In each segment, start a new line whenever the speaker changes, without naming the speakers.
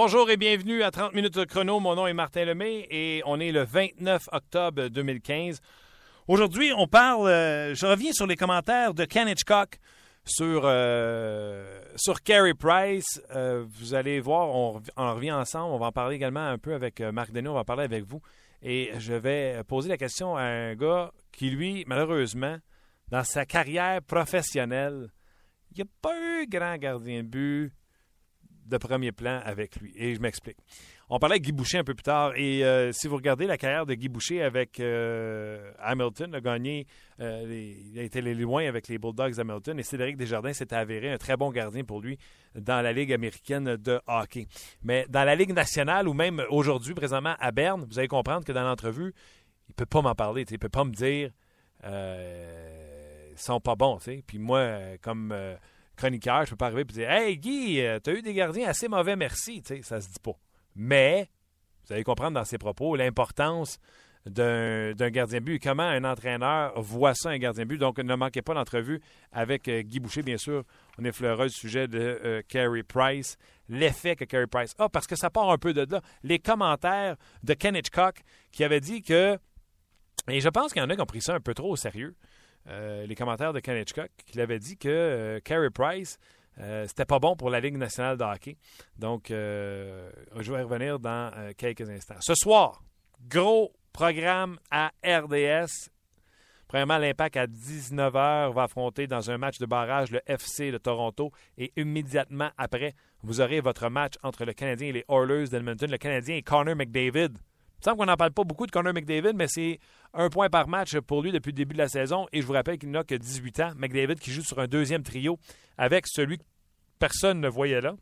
Bonjour et bienvenue à 30 minutes de chrono. Mon nom est Martin Lemay et on est le 29 octobre 2015. Aujourd'hui, on parle, euh, je reviens sur les commentaires de Ken Hitchcock sur, euh, Carey Price. Euh, vous allez voir, on, on, revient ensemble. On va en parler également un peu avec Marc Denis. On va en parler avec vous. Et je vais poser la question à un gars qui, lui, malheureusement, dans sa carrière professionnelle, il n'y a pas eu grand gardien de but de premier plan avec lui. Et je m'explique. On parlait de Guy Boucher un peu plus tard. Et euh, si vous regardez la carrière de Guy Boucher avec euh, Hamilton, a gagné, euh, il a été les loin avec les Bulldogs d'Hamilton. Et Cédric Desjardins s'est avéré un très bon gardien pour lui dans la Ligue américaine de hockey. Mais dans la Ligue nationale ou même aujourd'hui, présentement à Berne, vous allez comprendre que dans l'entrevue, il ne peut pas m'en parler. Il ne peut pas me dire ils sont pas bons. Puis moi, comme chroniqueur, je peux pas arriver et dire Hey Guy, tu as eu des gardiens assez mauvais, merci. sais, ça se dit pas. Mais, vous allez comprendre dans ses propos l'importance d'un gardien but et comment un entraîneur voit ça, un gardien but. Donc, ne manquez pas l'entrevue avec euh, Guy Boucher, bien sûr. On effleura le sujet de euh, Price, l'effet que Carey Price a, parce que ça part un peu de là. Les commentaires de Ken Hitchcock qui avait dit que, et je pense qu'il y en a qui ont pris ça un peu trop au sérieux, euh, les commentaires de Ken Hitchcock, qui avait dit que Carey Price euh, c'était pas bon pour la Ligue nationale de hockey. Donc, euh, je vais revenir dans euh, quelques instants. Ce soir, gros programme à RDS. Premièrement, l'Impact à 19h va affronter dans un match de barrage le FC de Toronto et immédiatement après, vous aurez votre match entre le Canadien et les Oilers d'Edmonton. Le Canadien et Connor McDavid. Il semble qu'on n'en parle pas beaucoup de Connor McDavid, mais c'est un point par match pour lui depuis le début de la saison. Et je vous rappelle qu'il n'a que 18 ans. McDavid qui joue sur un deuxième trio avec celui que personne ne voyait là.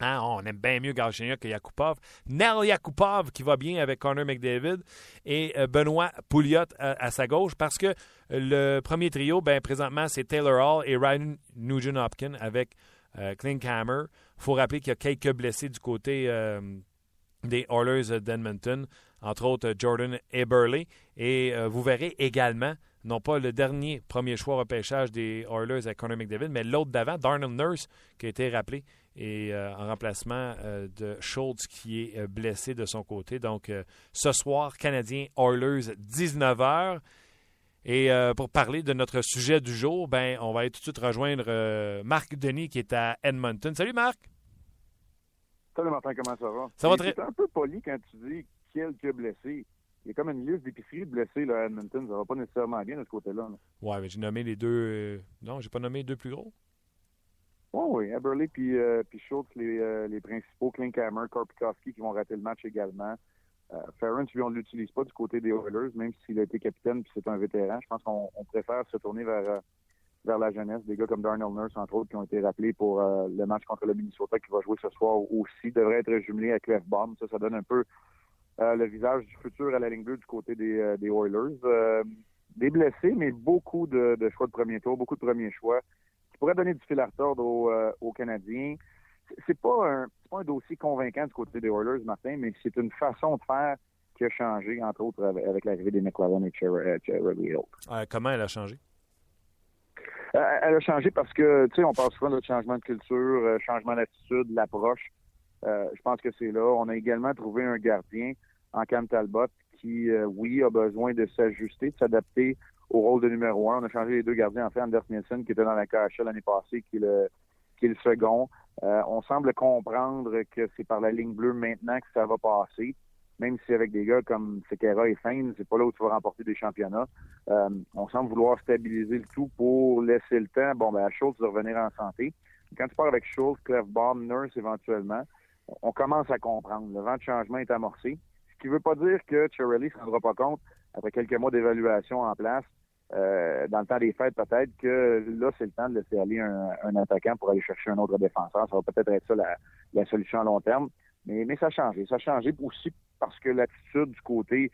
Hein, on aime bien mieux Galchenyuk que Yakupov. Nel Yakupov qui va bien avec Connor McDavid et euh, Benoît Pouliot à, sa gauche parce que le premier trio, ben, présentement, c'est Taylor Hall et Ryan Nugent-Hopkins avec euh, Klinkhammer. Il faut rappeler qu'il y a quelques blessés du côté euh, des Oilers d'Edmonton, entre autres Jordan Eberle. Et vous verrez également non pas le dernier premier choix repêchage des Oilers avec Connor McDavid, mais l'autre d'avant, Darnell Nurse, qui a été rappelé et euh, en remplacement euh, de Schultz qui est euh, blessé de son côté. Donc ce soir, Canadien Oilers, 19h. Et pour parler de notre sujet du jour, ben, on va tout de suite rejoindre Marc Denis qui est à Edmonton. Salut Marc!
Salut Martin, comment ça va?
Ça va très...
C'est un peu poli quand tu dis quelques blessés il y a comme une liste d'épiceries blessées là, à Edmonton. Ça va pas nécessairement bien de ce côté-là.
Oui, mais j'ai nommé les deux. Euh, non, j'ai pas nommé les deux plus gros.
Oh, oui, Eberle puis, euh, puis Schultz, les, euh, les principaux. Klinkhammer, Korpikowski qui vont rater le match également. Euh, Ferrance, lui, on ne l'utilise pas du côté des Oilers, même s'il a été capitaine puis c'est un vétéran. Je pense qu'on préfère se tourner vers, vers la jeunesse. Des gars comme Darnell Nurse, entre autres, qui ont été rappelés pour le match contre le Minnesota qui va jouer ce soir aussi, devrait être jumelé à Clef Bomb. Ça, ça donne un peu euh, le visage du futur à la ligne bleue du côté des, euh, Oilers. Euh, des blessés, mais beaucoup de, choix de premier tour, beaucoup de premiers choix qui pourraient donner du fil à retordre aux, Canadiens. C'est pas un pas un dossier convaincant du côté des Oilers, Martin, mais c'est une façon de faire qui a changé, entre autres, avec, l'arrivée des McLaren et Cherry Hill.
comment elle a changé?
Elle a changé parce que, tu sais, on parle souvent de changement de culture, changement d'attitude, l'approche. je pense que c'est là. On a également trouvé un gardien en Cam Talbot qui, euh, oui, a besoin de s'ajuster, de s'adapter au rôle de numéro un. On a changé les deux gardiens, en fait, Anders Nielsen, qui était dans la KHL l'année passée, qui est le, qui est le second. Euh, on semble comprendre que c'est par la ligne bleue maintenant que ça va passer, même si avec des gars comme Sekera et Fein, c'est pas là où tu vas remporter des championnats. Euh, on semble vouloir stabiliser le tout pour laisser le temps, bon, ben, à Schultz de revenir en santé. Quand tu pars avec Schultz, Clefbaum, Nurse éventuellement, on commence à comprendre. Le vent de changement est amorcé qui ne veut pas dire que Cherrelly ne se rendra pas compte, après quelques mois d'évaluation en place, euh, dans le temps des fêtes peut-être, que là, c'est le temps de laisser aller un, attaquant pour aller chercher un autre défenseur. Ça va peut-être être ça la, solution à long terme. Mais, mais ça a changé. Ça a changé aussi parce que l'attitude du côté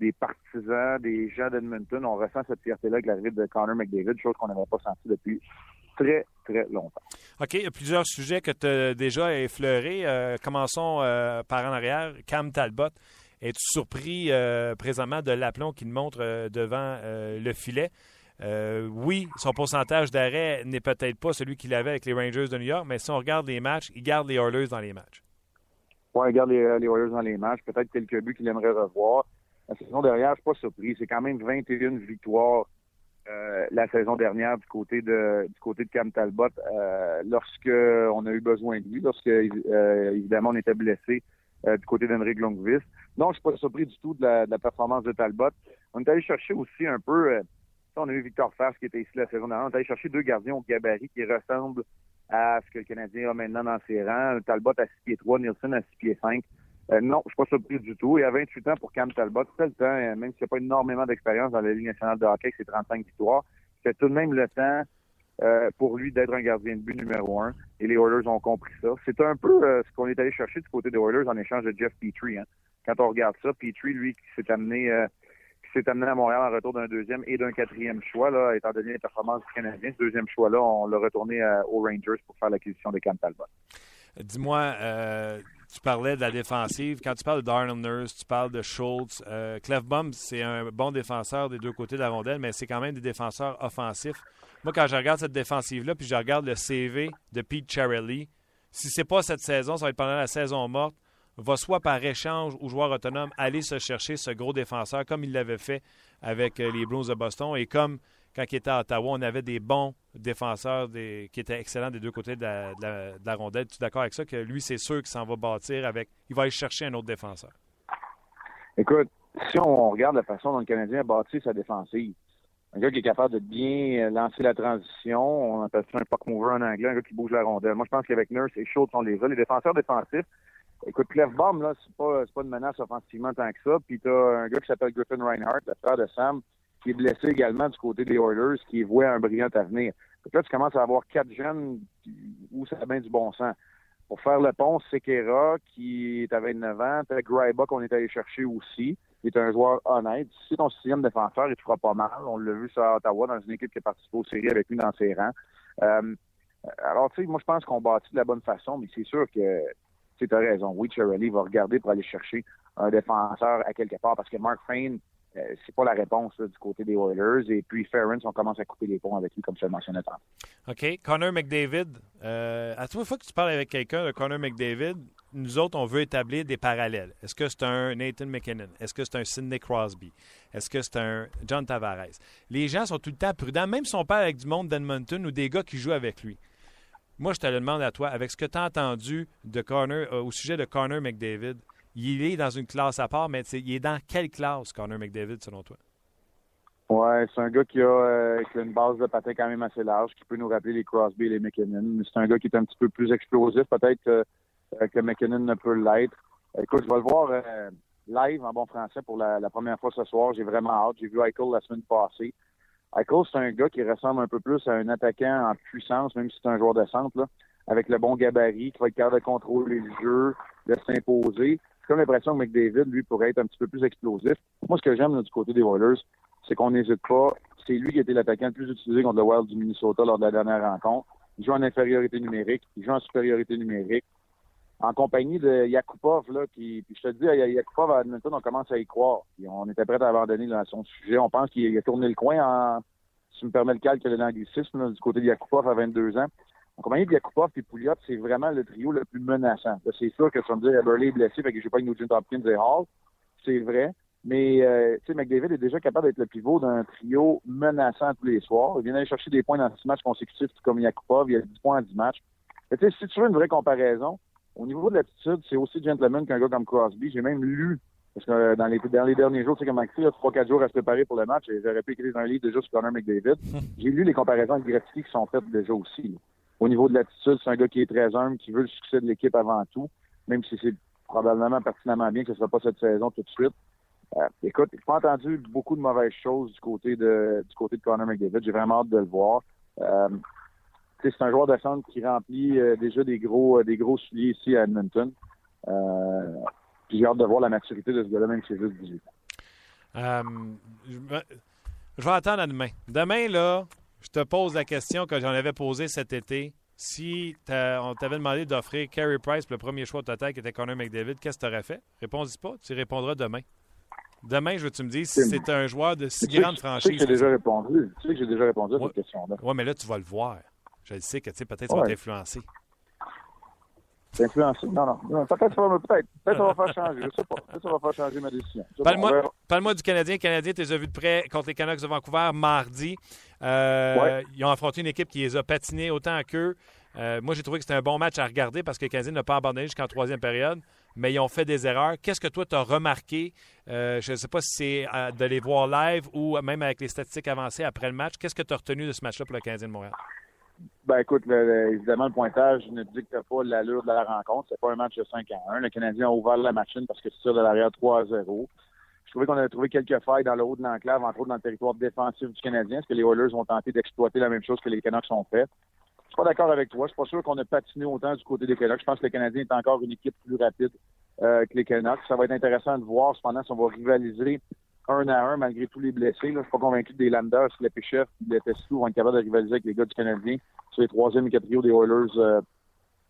des partisans, des gens d'Edmonton, on ressent cette fierté-là avec l'arrivée de Connor McDavid, chose qu'on n'avait pas senti depuis très, très longtemps.
OK, il y a plusieurs sujets que tu as déjà effleurés. Euh, commençons euh, par en arrière. Cam Talbot. Es-tu surpris euh, présentement de l'aplomb qu'il montre devant le filet? oui, son pourcentage d'arrêt n'est peut-être pas celui qu'il avait avec les Rangers de New York, mais si on regarde les matchs, il garde les Oilers dans les matchs.
Ouais, il garde les, les Warriors dans les matchs. Peut-être quelques buts qu'il aimerait revoir. La saison dernière, je suis pas surpris. C'est quand même 21 victoires euh, la saison dernière du côté de du côté de Cam Talbot euh, lorsque on a eu besoin de lui, lorsque euh, évidemment on était blessé euh, du côté d'Henrik Longvis. Non, je suis pas surpris du tout de la, performance de Talbot. On est allé chercher aussi un peu on a eu Victor Fass qui était ici la saison dernière. On est allé chercher deux gardiens au gabarit qui ressemblent à ce que le Canadien a maintenant dans ses rangs. Talbot à 6 pieds 3, Nielsen à 6 pieds 5. Euh, non, je suis pas surpris du tout. Et à 28 ans pour Cam Talbot, c'est le temps, euh, même s'il n'y a pas énormément d'expérience dans la Ligue nationale de hockey, c'est 35 victoires, c'est tout de même le temps euh, pour lui d'être un gardien de but numéro un. Et les Oilers ont compris ça. C'est un peu ce qu'on est allé chercher du côté des Oilers en échange de Jeff Petrie. Hein. Quand on regarde ça, Petrie, lui, qui s'est amené s'est amené à Montréal en retour d'un deuxième et d'un quatrième choix, là, étant donné les performances du Canadien. Ce deuxième choix-là, on l'a retourné aux Rangers pour faire l'acquisition de Cam Talbot.
Dis-moi, tu parlais de la défensive. Quand tu parles de Darnell Nurse, tu parles de Schultz. Euh, Clefbaum, c'est un bon défenseur des deux côtés de la rondelle, mais c'est quand même des défenseurs offensifs. Moi, quand je regarde cette défensive-là, puis je regarde le CV de Pete Charelli, si c'est pas cette saison, ça va être pendant la saison morte, va soit par échange ou joueur autonome aller se chercher ce gros défenseur comme il l'avait fait avec euh, les Blues de Boston et comme quand il était à Ottawa, on avait des bons défenseurs qui étaient excellents des deux côtés de la, rondelle. Tu es d'accord avec ça que lui, c'est sûr qu'il s'en va bâtir avec. Il va aller chercher un autre défenseur?
Écoute, si on regarde la façon dont le Canadien a bâti sa défensive, un gars qui est capable de bien lancer la transition, on appelle ça un puck mover en anglais, un gars qui bouge la rondelle. Moi, je pense qu'avec Nurse et Schultz, on les a. Les défenseurs défensifs, écoute, Clefbaum, là, c'est pas, pas une menace offensivement tant que ça. Puis t'as un gars qui s'appelle Griffin Reinhardt, le frère de Sam, qui est blessé également du côté des Oilers, qui voit un brillant avenir. Donc là, tu commences à avoir quatre jeunes où ça a bien du bon sens. Pour faire le pont, Sekera, qui est à 29 ans, t'as Gryba qu'on est allé chercher aussi, qui est un joueur honnête. Si ton sixième défenseur, il te fera pas mal. On l'a vu sur Ottawa dans une équipe qui a participé aux séries avec lui dans ses rangs. Euh, alors, tu sais, moi, je pense qu'on bâtit de la bonne façon, mais c'est sûr que tu as raison. Oui, Charlie va regarder pour aller chercher un défenseur à quelque part parce que Mark Fain, euh, c'est pas la réponse du côté des Oilers. Et puis Ferrens, on commence à couper les ponts avec lui, comme je le mentionnais tantôt.
OK. Connor McDavid, euh, à toute fois que tu parles avec quelqu'un de Connor McDavid, nous autres, on veut établir des parallèles. Est-ce que c'est un Nathan McKinnon? Est-ce que c'est un Sidney Crosby? Est-ce que c'est un John Tavares? Les gens sont tout le temps prudents, même si on parle avec du monde d'Edmonton ou des gars qui jouent avec lui. Moi, je te le demande à toi, avec ce que tu as entendu de Connor, euh, au sujet de Connor McDavid, il est dans une classe à part, mais il est dans quelle classe, Connor McDavid, selon toi?
Ouais, c'est un gars qui a, euh, qui a, une base de patin quand même assez large, qui peut nous rappeler les Crosby et les McKinnon. C'est un gars qui est un petit peu plus explosif, peut-être que, euh, que McKinnon ne peut l'être. Écoute, je vais le voir live en bon français pour la, première fois ce soir. J'ai vraiment hâte. J'ai vu Eichel la semaine passée. Eichel, c'est un gars qui ressemble un peu plus à un attaquant en puissance, même si c'est un joueur de centre, là, avec le bon gabarit, qui va être capable de contrôler le jeu, de s'imposer comme l'impression que McDavid, lui, pourrait être un petit peu plus explosif. Moi, ce que j'aime du côté des Oilers, c'est qu'on n'hésite pas. C'est lui qui était l'attaquant le plus utilisé contre le Wild du Minnesota lors de la dernière rencontre. Il joue en infériorité numérique, il joue en supériorité numérique. En compagnie de Yakupov, là, puis je te dis, Yakupov à Edmonton, on commence à y croire. on était prêt à abandonner dans son sujet. On pense qu'il a tourné le coin en, si tu me permets le calque de l'anglicisme, du côté de Yakupov à 22 ans. En compagnie de Yakupov et Pouliot, c'est vraiment le trio le plus menaçant. C'est sûr que tu vas me dire, Burley est blessé, fait que j'ai pas Nugent Hopkins et Hall. C'est vrai. Mais, euh, tu sais, McDavid est déjà capable d'être le pivot d'un trio menaçant tous les soirs. Il vient d'aller chercher des points dans six matchs consécutifs, comme Yakupov. Il a 10 points en 10 matchs. Tu sais, si tu veux une vraie comparaison, au niveau de l'attitude, c'est aussi gentleman qu'un gars comme Crosby. J'ai même lu, parce que euh, dans les, dans les derniers jours, tu sais, comme il y a 3-4 jours à se préparer pour le match, et j'aurais pu écrire un livre déjà sur Connor McDavid. J'ai lu les comparaisons avec Gretzky qui sont faites déjà aussi. Au niveau de l'attitude, c'est un gars qui est très humble, qui veut le succès de l'équipe avant tout, même si c'est probablement pertinemment bien que ce ne sera pas cette saison tout de suite. Euh, écoute, j'ai pas entendu beaucoup de mauvaises choses du côté de du côté de Connor McDavid. J'ai vraiment hâte de le voir. Euh, c'est un joueur de centre qui remplit euh, déjà des gros des gros souliers ici à Edmonton. puis j'ai hâte de voir la maturité de ce gars-là, même si c'est juste 18 ans.
je vais attendre à demain. Demain, là, je te pose la question que j'en avais posée cet été. Si on t'avait demandé d'offrir Carey Price pour le premier choix total qui était Connor McDavid, qu'est-ce que tu aurais fait? Réponds-y pas, tu répondras demain. Demain, je veux que tu me dises si c'est un joueur de si grande franchise.
Tu sais que j'ai déjà répondu. Tu sais que j'ai déjà répondu à cette question-là.
Oui, mais là, tu vas le voir. Je le sais que peut-être tu vas t'influencer.
influencé. Non, non. Peut-être ça va, peut-être, peut ça va faire changer. Je sais pas. Peut-être ça va faire changer ma décision.
Parle-moi du Canadien. Le Canadien, tu les as vus de près contre les Canucks de Vancouver mardi. Euh, ils ont affronté une équipe qui les a patinés autant qu'eux. Euh, moi, j'ai trouvé que c'était un bon match à regarder parce que le Canadien n'a pas abandonné jusqu'en troisième période, mais ils ont fait des erreurs. Qu'est-ce que toi, tu as remarqué? Euh, je ne sais pas si c'est de les voir live ou même avec les statistiques avancées après le match. Qu'est-ce que tu as retenu de ce match-là pour le Canadien de Montréal?
Ben écoute, évidemment, le pointage ne dicte pas l'allure de la rencontre. C'est pas un match de 5 à 1. Le Canadien a ouvert la machine parce que c'est sûr de l'arrière 3 à 0. Je trouvais qu'on a trouvé quelques failles dans le haut de l'enclave, entre autres dans le territoire défensif du Canadien. Est-ce que les Oilers ont tenté d'exploiter la même chose que les Canucks ont fait? Je suis pas d'accord avec toi. Je suis pas sûr qu'on a patiné autant du côté des Canucks. Je pense que le Canadien est encore une équipe plus rapide euh, que les Canucks. Ça va être intéressant de voir cependant si on va rivaliser un à un malgré tous les blessés. Je ne suis pas convaincu que des Landers, les Testou vont être capables de rivaliser avec les gars du Canadien sur les troisième et quatrième des Oilers, euh,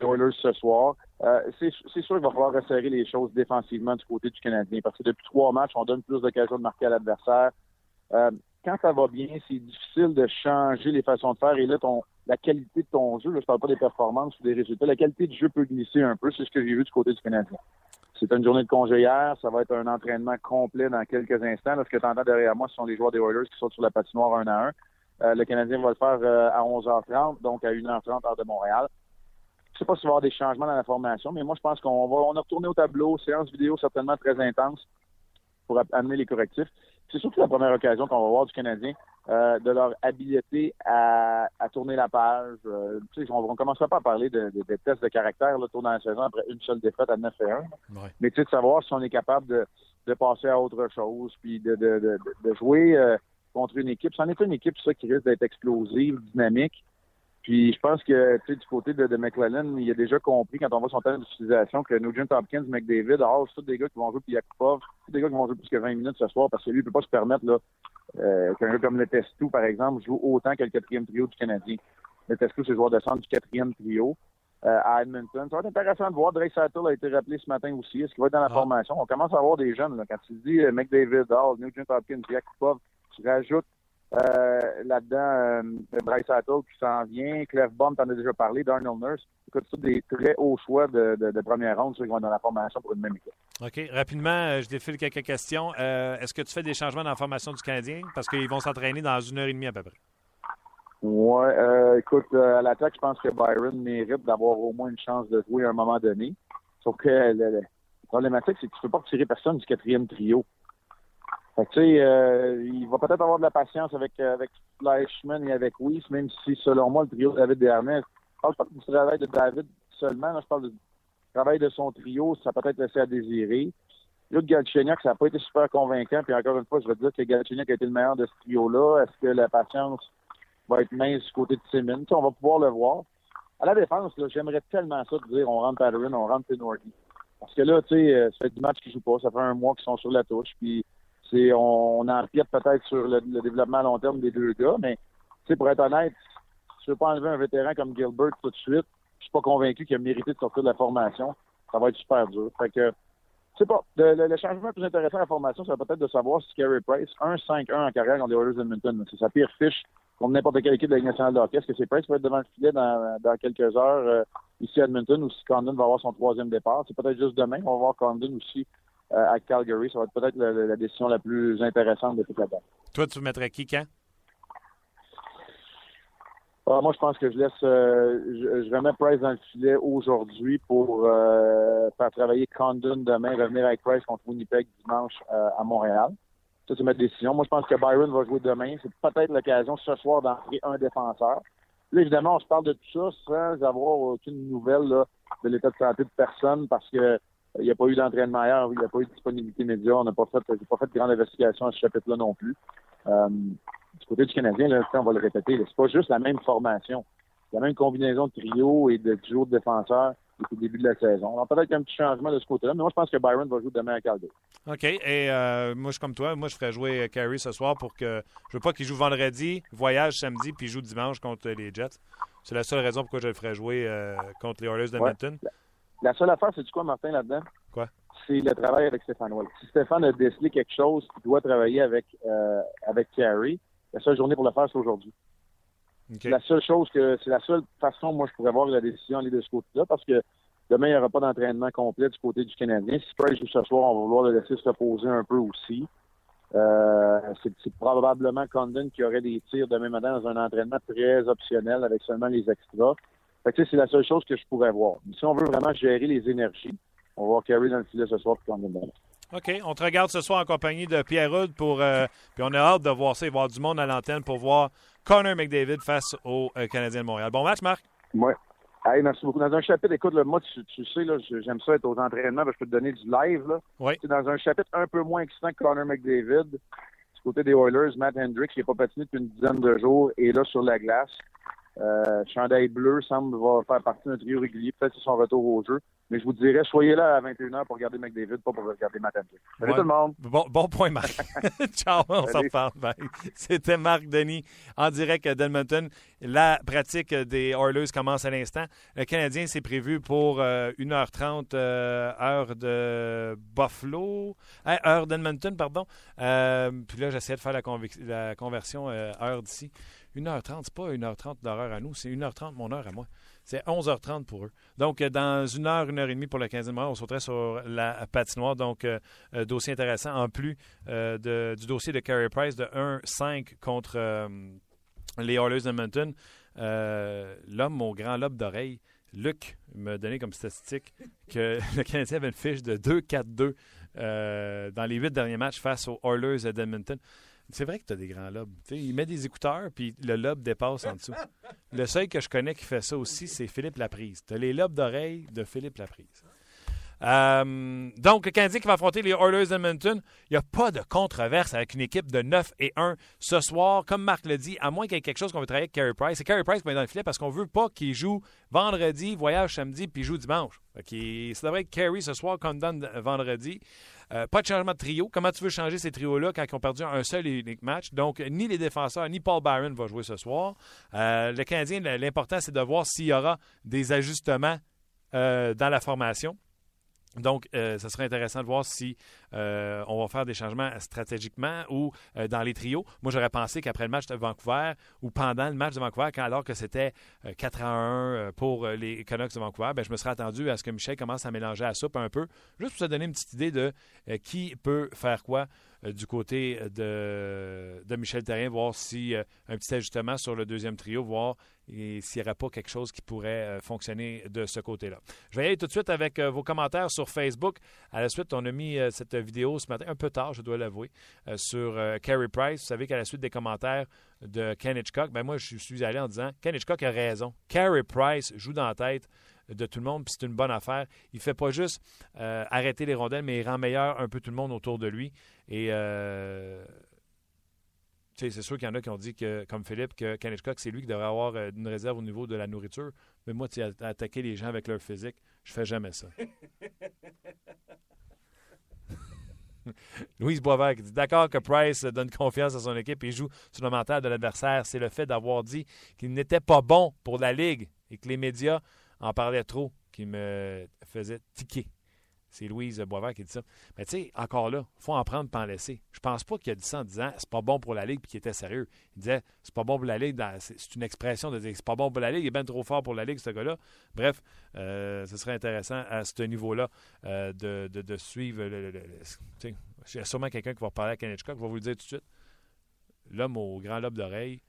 Oilers ce soir. Euh, c'est sûr qu'il va falloir resserrer les choses défensivement du côté du Canadien parce que depuis trois matchs, on donne plus d'occasions de marquer à l'adversaire. Euh, quand ça va bien, c'est difficile de changer les façons de faire. Et là, la qualité de ton jeu, je ne parle pas des performances ou des résultats, la qualité du jeu peut glisser un peu. C'est ce que j'ai vu du côté du Canadien. C'est une journée de congé hier. Ça va être un entraînement complet dans quelques instants. ce que tu derrière moi, ce sont les joueurs des Oilers qui sont sur la patinoire un à un. Euh, le Canadien va le faire euh, à 11h30, donc à 1h30 heure de Montréal. Je sais pas s'il va y avoir des changements dans la formation, mais moi, je pense qu'on va on a retourné au tableau, séance vidéo certainement très intense pour amener les correctifs. C'est surtout la première occasion qu'on va voir du Canadien euh, de leur habileté à, tourner la page. Euh, on ne commencera pas à parler de, tests de caractère là, tour dans la saison après une seule défaite à 9 et 1. Mais de savoir si on est capable de, passer à autre chose, puis de, jouer euh, contre une équipe. C'en est une équipe ça, qui risque d'être explosive, dynamique. Puis je pense que tu sais, du côté de, de McClellan, il a déjà compris quand on voit son temps d'utilisation que Nugent Hopkins, McDavid, ah, c'est tous des gars qui vont jouer puis Yakupov, c'est des gars qui vont jouer plus que 20 minutes ce soir parce que lui, il peut pas se permettre là, euh, qu'un gars comme le Testou, par exemple, joue autant que le quatrième trio du Canadien. Le Testou, c'est le joueur de centre du quatrième trio. Euh, à Edmonton. Ça va être intéressant de voir. Drake Sattel a été rappelé ce matin aussi. Est-ce qu'il va être dans la ah. formation? On commence à avoir des jeunes. Là. Quand tu dis euh, McDavid, Hall, Nugent Hopkins, Yakupov, tu rajoutes là-dedans, euh, Bryce Attle qui s'en vient, Clef Bomb, t'en as déjà parlé, Darnell Nurse. Écoute, c'est des très hauts choix de, de, première ronde, ceux qui vont dans la formation pour une même équipe.
OK. Rapidement, euh, je défile quelques questions. Est-ce que tu fais des changements dans la formation du Canadien? Parce qu'ils vont s'entraîner dans une heure et demie à peu près.
Oui. écoute, à l'attaque, je pense que Byron mérite d'avoir au moins une chance de jouer à un moment donné. Sauf que le, problématique, c'est que tu ne peux pas tirer personne du quatrième trio. Tu sais, euh, il va peut-être avoir de la patience avec, euh, avec Fleischmann et avec Weiss, même si, selon moi, le trio de David Dernay, je parle pas du travail de David seulement, je parle du travail de son trio, ça peut être laissé à désirer. L'autre Galchenyuk, ça n'a pas été super convaincant, puis encore une fois, je veux dire que Galchenyuk a été le meilleur de ce trio-là. Est-ce que la patience va être mince du côté de Simmons? on va pouvoir le voir. À la défense, j'aimerais tellement ça de dire on rentre Patterson, on rentre Tenordi. Parce que là, tu sais, euh, ça fait du match qui joue pas, ça fait un mois qu'ils sont sur la touche, puis on, empiète peut-être sur le, développement à long terme des deux gars, mais pour être honnête, je veux pas enlever un vétéran comme Gilbert tout de suite, je suis pas convaincu qu'il a mérité de sortir de la formation. Ça va être super dur. Fait que c'est pas. Le, changement le plus intéressant à la formation, ça va peut-être de savoir si Carey Price, 1-5-1 en carrière dans les Oilers Edmonton. C'est sa pire fiche contre n'importe quelle équipe de la Ligue nationale. Est-ce que c'est Price qui va être devant le filet dans, quelques heures euh, ici à Edmonton ou si Condon va avoir son troisième départ? C'est peut-être juste demain. On va voir Condon aussi à Calgary. Ça va être peut-être la, décision la plus intéressante de toute la date.
Toi, tu mettrais qui quand?
Ah, moi, je pense que je laisse, euh, je, remets Price dans le filet aujourd'hui pour euh, faire travailler Condon demain, revenir avec Price contre Winnipeg dimanche à Montréal. Ça, c'est ma décision. Moi, je pense que Byron va jouer demain. C'est peut-être l'occasion ce soir d'entrer un défenseur. Là, évidemment, on se parle de tout ça sans avoir aucune nouvelle de l'état de santé de personne parce que il n'y a pas eu d'entraînement ailleurs, il n'y a pas eu de disponibilité média, on n'a pas fait, pas fait de grande investigation à ce chapitre-là non plus. Euh, du côté du Canadien, là, on va le répéter, c'est pas juste la même formation. La même combinaison de trio et de duo de défenseurs depuis le début de la saison. Alors peut-être qu'il y a un petit changement de ce côté-là, mais moi je pense que Byron va jouer demain à Calgary.
OK. Et euh, moi je suis comme toi, moi je ferais jouer Carey ce soir pour que je veux pas qu'il joue vendredi, voyage samedi, puis joue dimanche contre les Jets. C'est la seule raison pourquoi je le ferais jouer euh, contre les Oilers d'Edmonton.
Ouais. La seule affaire, c'est du quoi, Martin, là-dedans?
Quoi?
C'est le travail avec Stéphane Wall. Si Stéphane a décelé quelque chose qui doit travailler avec, euh, avec Carey, la seule journée pour le faire, c'est aujourd'hui. La seule chose que, c'est la seule façon, moi, je pourrais voir la décision aller de ce côté-là, parce que Demain, il n'y aura pas d'entraînement complet du côté du Canadien. Si Price joue ce soir, on va vouloir le laisser se reposer un peu aussi. Euh, c'est probablement Condon qui aurait des tirs demain matin dans un entraînement très optionnel avec seulement les extras. Fait que c'est la seule chose que je pourrais voir. Mais si on veut vraiment gérer les énergies, on va voir Carey dans le filet ce soir pour Condon.
OK. On te regarde ce soir en compagnie de Pierre Rudd pour. Euh, puis on a hâte de voir ça et voir du monde à l'antenne pour voir Connor McDavid face aux euh, Canadiens de Montréal. Bon match, Marc?
Oui. Hey, merci beaucoup. Dans un chapitre, écoute, le moi, tu, tu sais, là, j'aime ça être aux entraînements, je peux te donner du live. Là.
Oui.
Dans un chapitre un peu moins excitant que Connor McDavid, du côté des Oilers, Matt Hendricks, qui n'est pas patiné depuis une dizaine de jours, est là sur la glace. Euh, chandail bleu semble va faire partie d'un trio régulier. Peut-être c'est son retour au jeu. Mais je vous dirais, soyez là à 21h pour regarder McDavid, pas pour regarder Matt Salut tout le monde.
Bon, point, Marc. Ciao, on s'en parle. C'était Marc Denis en direct d'Edmonton. La pratique des Oilers commence à l'instant. Le Canadien, c'est prévu pour 1h30 euh, euh, heure de Buffalo, heure d'Edmonton, pardon. Euh, puis là, j'essaie de faire la, la conversion heure d'ici. 1h30, c'est pas 1h30 d'heure à nous, c'est 1h30 mon heure à moi. C'est 11h30 pour eux. Donc, euh, dans une heure, une heure et demie pour le 15e mois, on sauterait sur la patinoire. Donc, euh, euh, dossier intéressant. En plus du dossier de Carey Price de 1-5 contre les Oilers d'Edmonton, l'homme au grand lobe d'oreille, Luc, m'a donné comme statistique que le Canadien avait une fiche de 2-4-2 dans les huit derniers matchs face aux Oilers d'Edmonton. C'est vrai que tu as des grands lobes. il met des écouteurs, puis le lobe dépasse en dessous. Le seul que je connais qui fait ça aussi, c'est Philippe Laprise. Tu as les lobes d'oreille de Philippe Laprise. Euh, donc, le Canadien qui va affronter les Oilers d'Edmonton, il n'y a pas de controverse avec une équipe de 9 et 1 ce soir. Comme Marc l'a dit, à moins qu'il y ait quelque chose qu'on veut travailler avec Carey Price. C'est Carey Price qui va être dans le filet parce qu'on ne veut pas qu'il joue vendredi, voyage samedi, puis joue dimanche. Okay. Ça devrait être Carey ce soir, donne vendredi. Euh, pas de changement de trio. Comment tu veux changer ces trios-là quand ils ont perdu un seul et unique match? Donc, ni les défenseurs, ni Paul Byron va jouer ce soir. Euh, le Canadien, l'important, c'est de voir s'il y aura des ajustements dans la formation. Donc, euh, ce serait intéressant de voir si euh, on va faire des changements stratégiquement ou euh, dans les trios. Moi, j'aurais pensé qu'après le match de Vancouver ou pendant le match de Vancouver, quand, alors que c'était 4 à 1 pour les Canucks de Vancouver, ben, je me serais attendu à ce que Michel commence à mélanger la soupe un peu, juste pour se donner une petite idée de qui peut faire quoi euh, du côté de, de, Michel Terrien, voir si euh, un petit ajustement sur le deuxième trio, voir s'il n'y aurait pas quelque chose qui pourrait euh, fonctionner de ce côté-là. Je vais aller tout de suite avec vos commentaires sur Facebook. À la suite, on a mis cette vidéo ce matin, un peu tard, je dois l'avouer, sur Carey Price. Vous savez qu'à la suite des commentaires de Ken Hitchcock, ben moi, je suis allé en disant Ken Hitchcock a raison. Carey Price joue dans la tête de tout le monde, puis c'est une bonne affaire. Il ne fait pas juste arrêter les rondelles, mais il rend meilleur un peu tout le monde autour de lui. Et euh, c'est sûr qu'il y en a qui ont dit, que, comme Philippe, que Hitchcock, c'est lui qui devrait avoir euh, une réserve au niveau de la nourriture. Mais moi, tu attaquer les gens avec leur physique, je fais jamais ça. Louise Boisvert qui dit D'accord que Price donne confiance à son équipe et joue sur le mental de l'adversaire. C'est le fait d'avoir dit qu'il n'était pas bon pour la Ligue et que les médias en parlaient trop qui me faisait tiquer. C'est Louise Boisvert qui dit ça. Mais tu sais, encore là, faut en prendre pas en laisser. Je pense pas qu'il a dit ça en disant c'est pas bon pour la Ligue puis qu'il était sérieux. Il disait c'est pas bon pour la Ligue. C'est une expression de dire c'est pas bon pour la Ligue, il est bien trop fort pour la Ligue, ce gars-là. Bref, euh, ce serait intéressant à ce niveau-là euh, de, de, suivre. Le, il y a sûrement quelqu'un qui va parler à Ken Hitchcock, je vais vous le dire tout de suite. L'homme au grand lobe d'oreille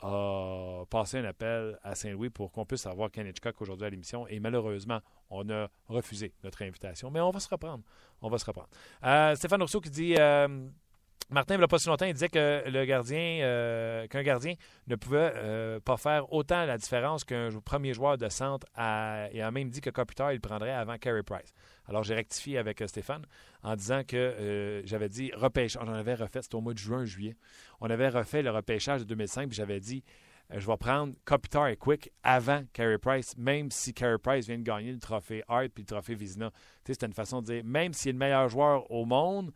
a passé un appel à Saint-Louis pour qu'on puisse avoir Ken Hitchcock aujourd'hui à l'émission. Et malheureusement, on a refusé notre invitation. Mais on va se reprendre. On va se reprendre. Euh, Stéphane Rousseau qui dit euh, Martin, il n'y a pas si longtemps, il disait que le gardien, euh, qu'un gardien ne pouvait pas faire autant la différence qu'un premier joueur de centre et a même dit que Kopitar, il prendrait avant Carey Price. Alors, j'ai rectifié avec Stéphane en disant que j'avais dit repêchage. On en avait refait, c'était au mois de juin, juillet. On avait refait le repêchage de 2005, puis j'avais dit euh, je vais prendre Kopitar et Quick avant Carey Price, même si Carey Price vient de gagner le trophée Hart et le trophée Vizina. C'était une façon de dire, même s'il est le meilleur joueur au monde,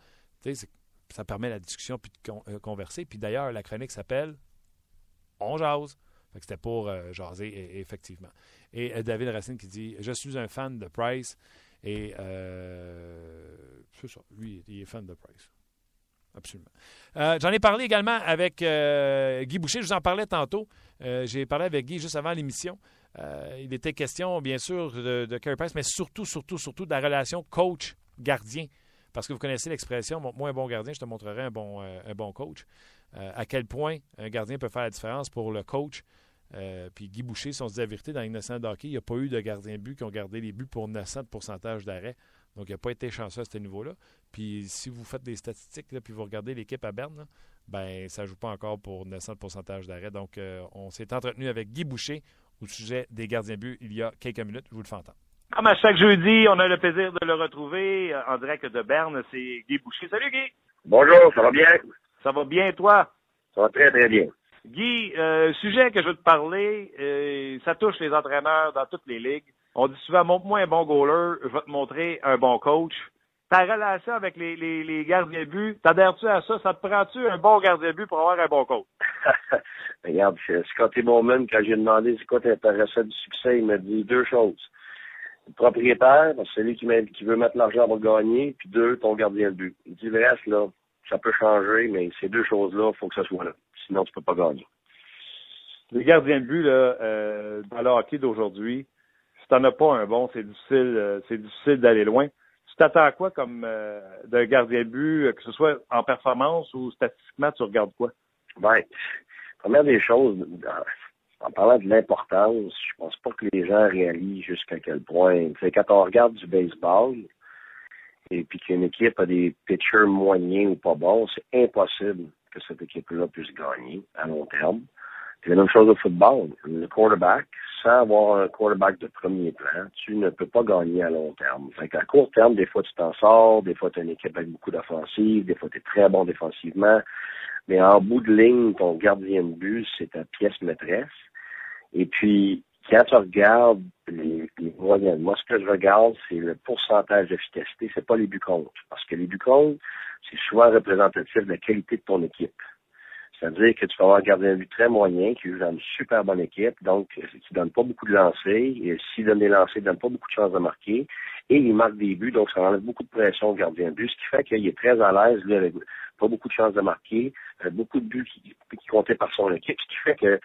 ça permet la discussion puis de euh, converser. Puis d'ailleurs, la chronique s'appelle On jase. C'était pour euh, jaser, effectivement. Et David Racine qui dit Je suis un fan de Price. Et c'est ça, lui, il est fan de Price. Absolument. Euh, j'en ai parlé également avec euh, Guy Boucher. Je vous en parlais tantôt. Euh, j'ai parlé avec Guy juste avant l'émission. il était question, bien sûr, de, de Carey Price, mais surtout, surtout, surtout de la relation coach-gardien. Parce que vous connaissez l'expression, moi, un bon gardien, je te montrerai un bon, un bon coach. à quel point un gardien peut faire la différence pour le coach. puis Guy Boucher, si on se dit la vérité, dans l'innocent hockey, il n'y a pas eu de gardien but qui ont gardé les buts pour 900 de pourcentage d'arrêt. Donc, il n'a pas été chanceux à ce niveau-là. Puis, si vous faites des statistiques, là, puis vous regardez l'équipe à Berne, ben ça ne joue pas encore pour 900 de pourcentage d'arrêt. Donc, euh, on s'est entretenu avec Guy Boucher au sujet des gardiens but il y a quelques minutes. Je vous le fais entendre.
Comme à chaque jeudi, on a le plaisir de le retrouver euh, en direct de Berne. C'est Guy Boucher. Salut, Guy.
Bonjour, ça va bien?
Ça va bien, toi?
Ça va très, très bien.
Guy, euh, sujet que je veux te parler, euh, ça touche les entraîneurs dans toutes les ligues. On dit souvent, montre-moi un bon goaler, je vais te montrer un bon coach. Ta relation avec les, les, les gardiens but, t'adhères-tu à ça? Ça te prend-tu un bon gardien but pour avoir un bon coach?
Regarde, Scotty Bowman, quand j'ai demandé c'est quoi t'intéressais du succès, il m'a dit deux choses. Le propriétaire, c'est lui qui, qui veut mettre l'argent pour gagner, puis deux, ton gardien de but. Il dit le reste, là, ça peut changer, mais ces deux choses-là, il faut que ça soit là. Sinon, tu peux pas gagner.
Les gardiens de but, là, euh, dans le hockey d'aujourd'hui, si t'en as pas un bon, c'est difficile, euh, c'est difficile d'aller loin. Tu t'attends à quoi comme euh, d'un gardien de but, que ce soit en performance ou statistiquement, tu regardes quoi?
Ben, première des choses, en parlant de l'importance, je pense pas que les gens réalisent jusqu'à quel point. C'est quand on regarde du baseball, et puis qu'une équipe a des pitchers moyens ou pas bons, c'est impossible que cette équipe-là puisse gagner à long terme. C'est la même chose au football. Le quarterback, sans avoir un quarterback de premier plan, tu ne peux pas gagner à long terme. Fait qu'à court terme, des fois tu t'en sors, des fois tu as une équipe avec beaucoup d'offensives, des fois tu es très bon défensivement, mais en bout de ligne, ton gardien de but, c'est ta pièce maîtresse. Et puis, quand tu regardes les, les moyennes, moi, ce que je regarde, c'est le pourcentage d'efficacité, c'est pas les buts contre. Parce que les buts contre, c'est souvent représentatif de la qualité de ton équipe. C'est-à-dire que tu vas avoir un gardien de but très moyen qui joue dans une super bonne équipe, donc qui donne pas beaucoup de lancers, et s'il donne des lancers, il donne pas beaucoup de chances de marquer, et il marque des buts, donc ça enlève beaucoup de pression au gardien de but, ce qui fait qu'il est très à l'aise, lui, avec pas beaucoup de chances de marquer, beaucoup de buts qui, qui comptaient par son équipe, ce qui fait que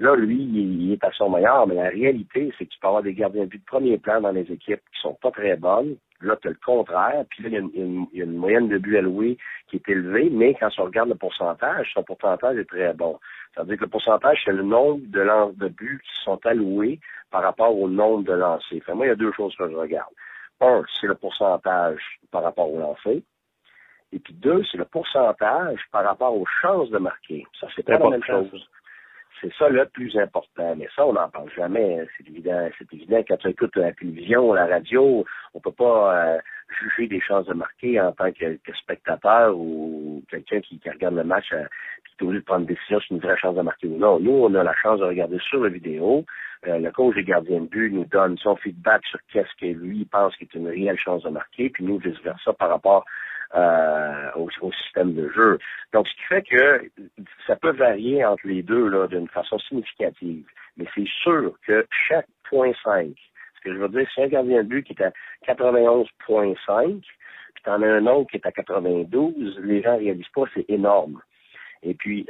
Là, lui, il est à son meilleur, mais la réalité, c'est que tu peux avoir des gardiens de but de premier plan dans les équipes qui sont pas très bonnes. Là, tu as le contraire. Puis là, il y, a une, il y, a une, moyenne de buts alloués qui est élevée, mais quand on regarde le pourcentage, son pourcentage est très bon. C'est-à-dire que le pourcentage, c'est le nombre de, lances de buts qui sont alloués par rapport au nombre de lancers. Fait moi, il y a deux choses que je regarde. Un, c'est le pourcentage par rapport au lancers. Et puis deux, c'est le pourcentage par rapport aux chances de marquer. Ça, c'est pas la même chose. C'est ça le plus important. Mais ça, on n'en parle jamais. C'est évident. C'est évident quand tu écoutes la télévision, la radio, on peut pas euh, juger des chances de marquer en tant que, spectateur ou quelqu'un qui, regarde le match euh, qui est obligé de prendre une décision sur une vraie chance de marquer ou non. Nous, on a la chance de regarder sur la vidéo. Euh, le coach des gardiens de but nous donne son feedback sur qu'est-ce que lui pense qui est une réelle chance de marquer, puis nous, vice-versa par rapport euh, au, système de jeu. Donc, ce qui fait que ça peut varier entre les deux là d'une façon significative. Mais c'est sûr que chaque point 5, ce que je veux dire, c'est un gardien de but qui est à 91.5, puis tu en as un autre qui est à 92, les gens réalisent pas, c'est énorme. Et puis,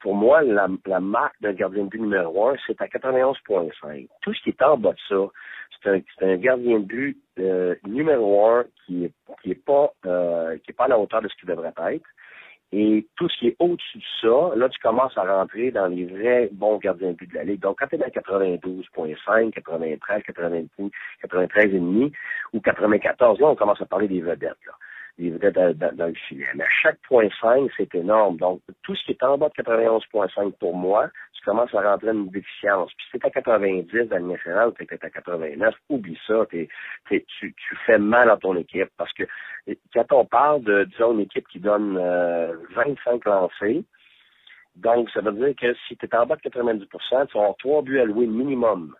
pour moi, la, la marque d'un gardien de but numéro un, c'est à 91.5. Tout ce qui est en bas de ça, c'est un, un, gardien de but euh, numéro un qui est, pas euh, qui pas à la hauteur de ce qu'il devrait être. Et tout ce qui est au-dessus de ça, là, tu commences à rentrer dans les vrais bons gardiens de but de la Ligue. Donc, quand tu es dans 92.5, 93, 92, 93,5 ou 94, là, on commence à parler des vedettes. Là des vedettes dans, dans, le filet. Mais à chaque point 5, c'est énorme. Donc, tout ce qui est en bas de 91.5 pour moi, tu commences à rentrer une déficience. Puis si t'es à 90 dans le national, t'es à 89, oublie ça. tu, fais mal à ton équipe. Parce que quand on parle de, disons, une équipe qui donne 25 euh, lancés, donc ça veut dire que si tu es en bas de 90 tu vas avoir trois buts alloués minimum.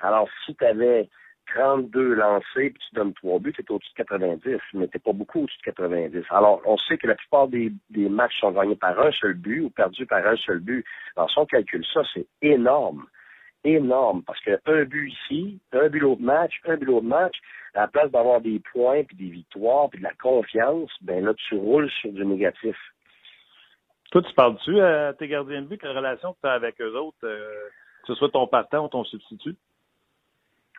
Alors, si tu avais 32 lancés, puis tu donnes 3 buts, tu es au-dessus de 90, mais t'es pas beaucoup au-dessus de 90. Alors, on sait que la plupart des, des, matchs sont gagnés par un seul but ou perdus par un seul but. Alors, si on calcule ça, c'est énorme. Énorme. Parce que un but ici, un but l'autre match, un but l'autre match, à la place d'avoir des points, puis des victoires, puis de la confiance, ben là, tu roules sur du négatif.
Toi, tu parles-tu à tes gardiens de but, quelle relation que tu as avec eux autres? Euh, que ce soit ton partant ou ton substitut?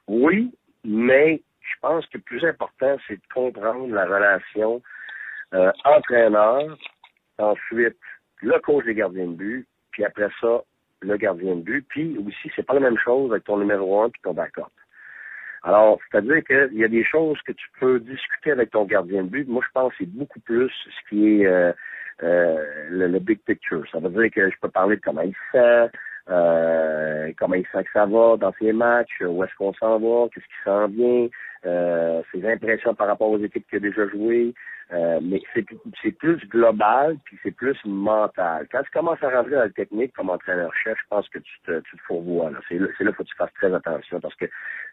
Oui, mais je pense que le plus important, c'est de comprendre la relation euh, entraîneur, ensuite le coach des gardiens de but, puis après ça, le gardien de but. Puis aussi, c'est pas la même chose avec ton numéro un puis ton backup. Alors, c'est-à-dire qu'il y a des choses que tu peux discuter avec ton gardien de but. Moi, je pense que c'est beaucoup plus ce qui est euh, euh, le, big picture. Ça veut dire que je peux parler de comment il sent, euh, comment il sent que ça va dans ses matchs, où est-ce qu'on s'en va, qu'est-ce qui s'en vient, euh, ses impressions par rapport aux équipes qu'il a déjà jouées. Euh, mais c'est plus global, puis c'est plus mental. Quand tu commences à rentrer dans la technique comme entraîneur-chef, je pense que tu te, tu te fourvoies. C'est là qu'il faut que tu fasses très attention parce que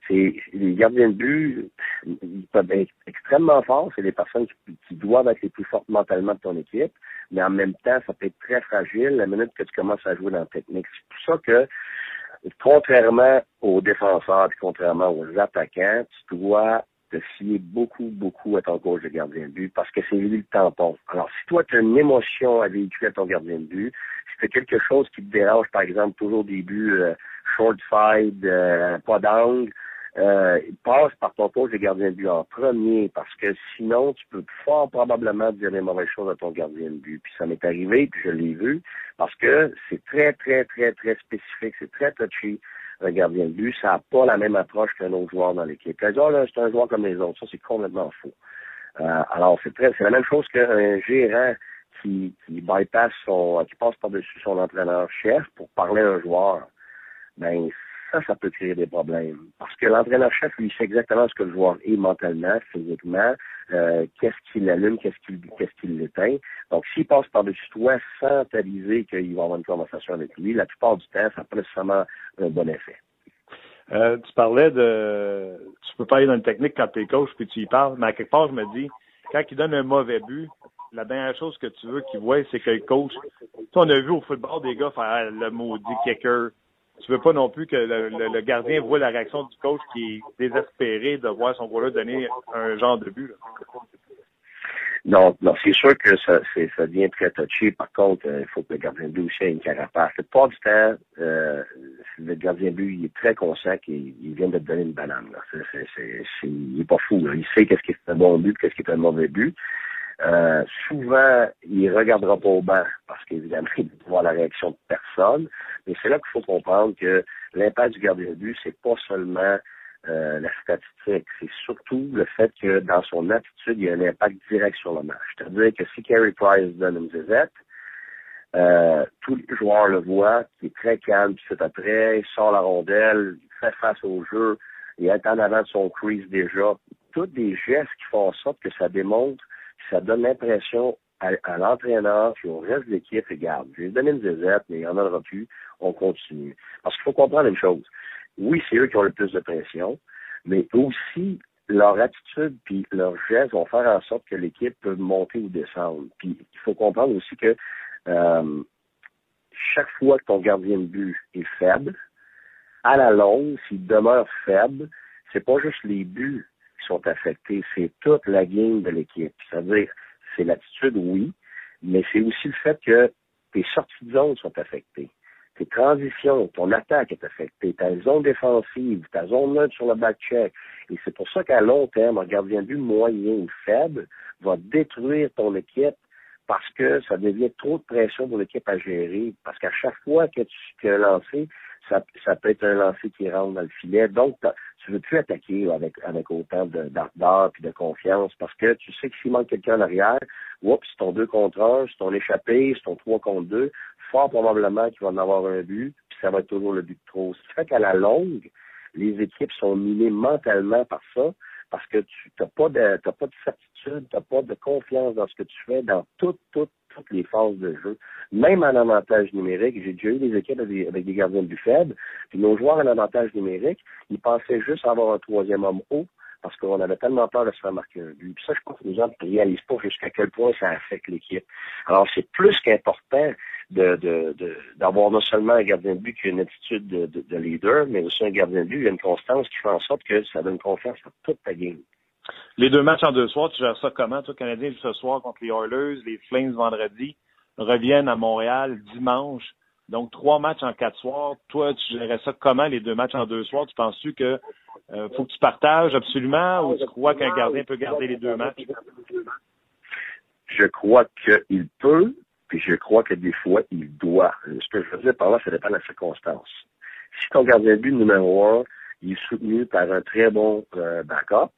c'est les gardiens de but, ils peuvent être extrêmement forts. C'est des personnes qui, qui, doivent être les plus fortes mentalement de ton équipe, mais en même temps, ça peut être très fragile la minute que tu commences à jouer dans la technique. C'est pour ça que contrairement aux défenseurs et contrairement aux attaquants, tu dois te fier beaucoup, beaucoup à ton coach de gardien de but parce que c'est lui le tampon. Alors, si toi, tu as une émotion à véhiculer à ton gardien de but, si tu quelque chose qui te dérange, par exemple, toujours au début, euh, short side, euh, pas d'angle, euh, passe par ton coach de gardien de but en premier parce que sinon, tu peux fort probablement dire les mauvaises choses à ton gardien de but. Puis ça m'est arrivé, puis je l'ai vu, parce que c'est très, très, très, très spécifique, c'est très touchy un gardien de but, ça n'a pas la même approche qu'un autre joueur dans l'équipe. Les là, c'est un joueur comme les autres. Ça, c'est complètement faux. Euh, alors, c'est la même chose qu'un gérant qui, qui qui passe par-dessus son entraîneur-chef pour parler à un joueur. Ben, ça, ça peut créer des problèmes. Parce que l'entraîneur-chef, lui, sait exactement ce que le joueur est mentalement, physiquement, euh, qu'est-ce qu'il allume, qu'est-ce qu'il qu'est-ce. Donc, s'il passe par-dessus toi sans t'aviser qu'il va avoir une conversation avec lui, la plupart du temps, ça n'a pas nécessairement un bon effet.
Euh, tu parlais de tu peux pas aller dans une technique quand tu es coach puis tu y parles, mais à quelque part, je me dis, quand il donne un mauvais but, la dernière chose que tu veux qu'il voit, c'est que le coach. On a vu au football des gars faire le maudit kicker, tu veux pas non plus que le, gardien voit la réaction du coach qui est désespéré de voir son goaler donner un genre de but.
Non, non, c'est sûr que ça, ça devient très touché. Par contre, euh, il faut que le gardien de but aussi ait une carapace. Pas du temps, euh, le gardien de but, il est très conscient qu'il vient de te donner une banane. C'est, il est pas fou. Il sait qu'est-ce qui est un bon but, qu'est-ce qui est un mauvais but. Euh, souvent, il regardera pas au banc parce qu'évidemment, il doit voir la réaction de personne. Mais c'est là qu'il faut comprendre que l'impact du gardien de but, c'est pas seulement euh, la statistique, c'est surtout le fait que dans son attitude, il y a un impact direct sur le match. C'est-à-dire que si Carey Price donne une zézette, euh, tous les joueurs le voient, qui est très calme, c'est après, il sort la rondelle, il fait face au jeu, il est en avant de son crease déjà. Tous des gestes qui font en sorte que ça démontre ça donne l'impression à, l'entraîneur puis au reste de l'équipe, regarde, je vais donner une zézette, mais il n'y en aura plus, on continue. Parce qu'il faut comprendre une chose. Oui, c'est eux qui ont le plus de pression, mais aussi leur attitude puis leurs gestes vont faire en sorte que l'équipe peut monter ou descendre. Puis il faut comprendre aussi que euh, chaque fois que ton gardien de but est faible, à la longue, s'il demeure faible, c'est pas juste les buts sont affectés, c'est toute la game de l'équipe. C'est-à-dire, c'est l'attitude, oui, mais c'est aussi le fait que tes sorties de zone sont affectées. Tes transitions, ton attaque est affectée, ta zone défensive, ta zone neutre sur le back-check. Et c'est pour ça qu'à long terme, un gardien but moyen ou faible va détruire ton équipe parce que ça devient trop de pression pour l'équipe à gérer. Parce qu'à chaque fois que tu as lancé, ça, ça peut être un lancer qui rentre dans le filet. Donc, tu veux plus attaquer avec, avec autant d'ardeur et de confiance parce que tu sais que s'il manque quelqu'un en arrière, oups, c'est ton 2 contre 1, c'est ton échappé, c'est ton 3 contre 2, fort probablement qu'il va en avoir un but, puis ça va être toujours le but de trop. Ce qui fait qu'à la longue, les équipes sont minées mentalement par ça, parce que tu n'as pas de pas de certitude, tu n'as pas de confiance dans ce que tu fais dans toutes, toutes, toutes les phases de jeu. Même en avantage numérique, j'ai déjà eu des équipes avec des, gardiens de but faibles, puis nos joueurs en avantage numérique, ils pensaient juste avoir un troisième homme haut parce qu'on avait tellement peur de se faire marquer un but. Puis ça, je pense que les gens ne réalisent pas jusqu'à quel point ça affecte l'équipe. Alors, c'est plus qu'important de, d'avoir non seulement un gardien de but qui a une attitude de, leader, mais aussi un gardien de but qui a une constance qui fait en sorte que ça donne confiance à toute ta game.
Les deux matchs en deux soirs, tu gères ça comment? Toi, Canadien ce soir contre les Oilers, les Flames vendredi, reviennent à Montréal dimanche. Donc, trois matchs en quatre soirs. Toi, tu gérerais ça comment, les deux matchs en deux soirs? Tu penses-tu que euh, faut que tu partages absolument ou tu crois qu'un gardien peut garder les deux matchs?
Je crois qu'il peut, puis je crois que des fois, il doit. Ce que je veux dire par là, ça dépend de la circonstance. Si ton gardien but numéro un, il est soutenu par un très bon euh, backup,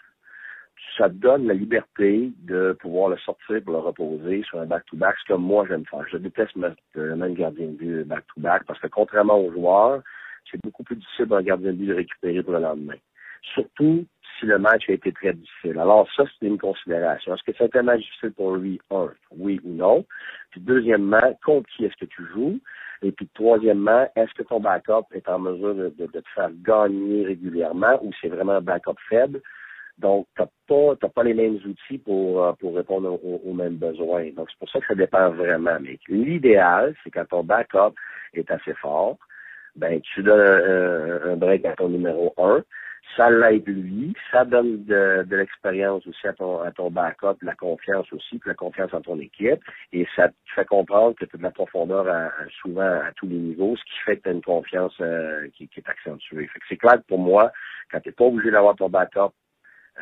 ça donne la liberté de pouvoir le sortir pour le reposer sur un back-to-back, ce que moi j'aime faire. Je déteste mettre le même gardien de but back-to-back parce que contrairement aux joueurs, c'est beaucoup plus difficile pour un gardien de but de récupérer pour le lendemain. Surtout si le match a été très difficile. Alors ça, c'est une considération. Est-ce que c'est un match difficile pour lui? Un, oui ou non. Puis deuxièmement, contre qui est-ce que tu joues? Et puis troisièmement, est-ce que ton backup est en mesure de, te faire gagner régulièrement ou c'est vraiment un backup faible? Donc, tu n'as pas, pas les mêmes outils pour, euh, pour répondre aux, mêmes besoins. Donc, c'est pour ça que ça dépend vraiment. Mais l'idéal, c'est quand ton backup est assez fort, ben tu donnes un, break à ton numéro un ça l'aide lui, ça donne de, de l'expérience aussi à ton, à ton backup, la confiance aussi, puis la confiance en ton équipe, et ça te fait comprendre que tu as de la profondeur à, souvent à tous les niveaux, ce qui fait que tu as une confiance euh, qui, qui, est accentuée. Fait que c'est clair que pour moi, quand tu n'es pas obligé d'avoir ton backup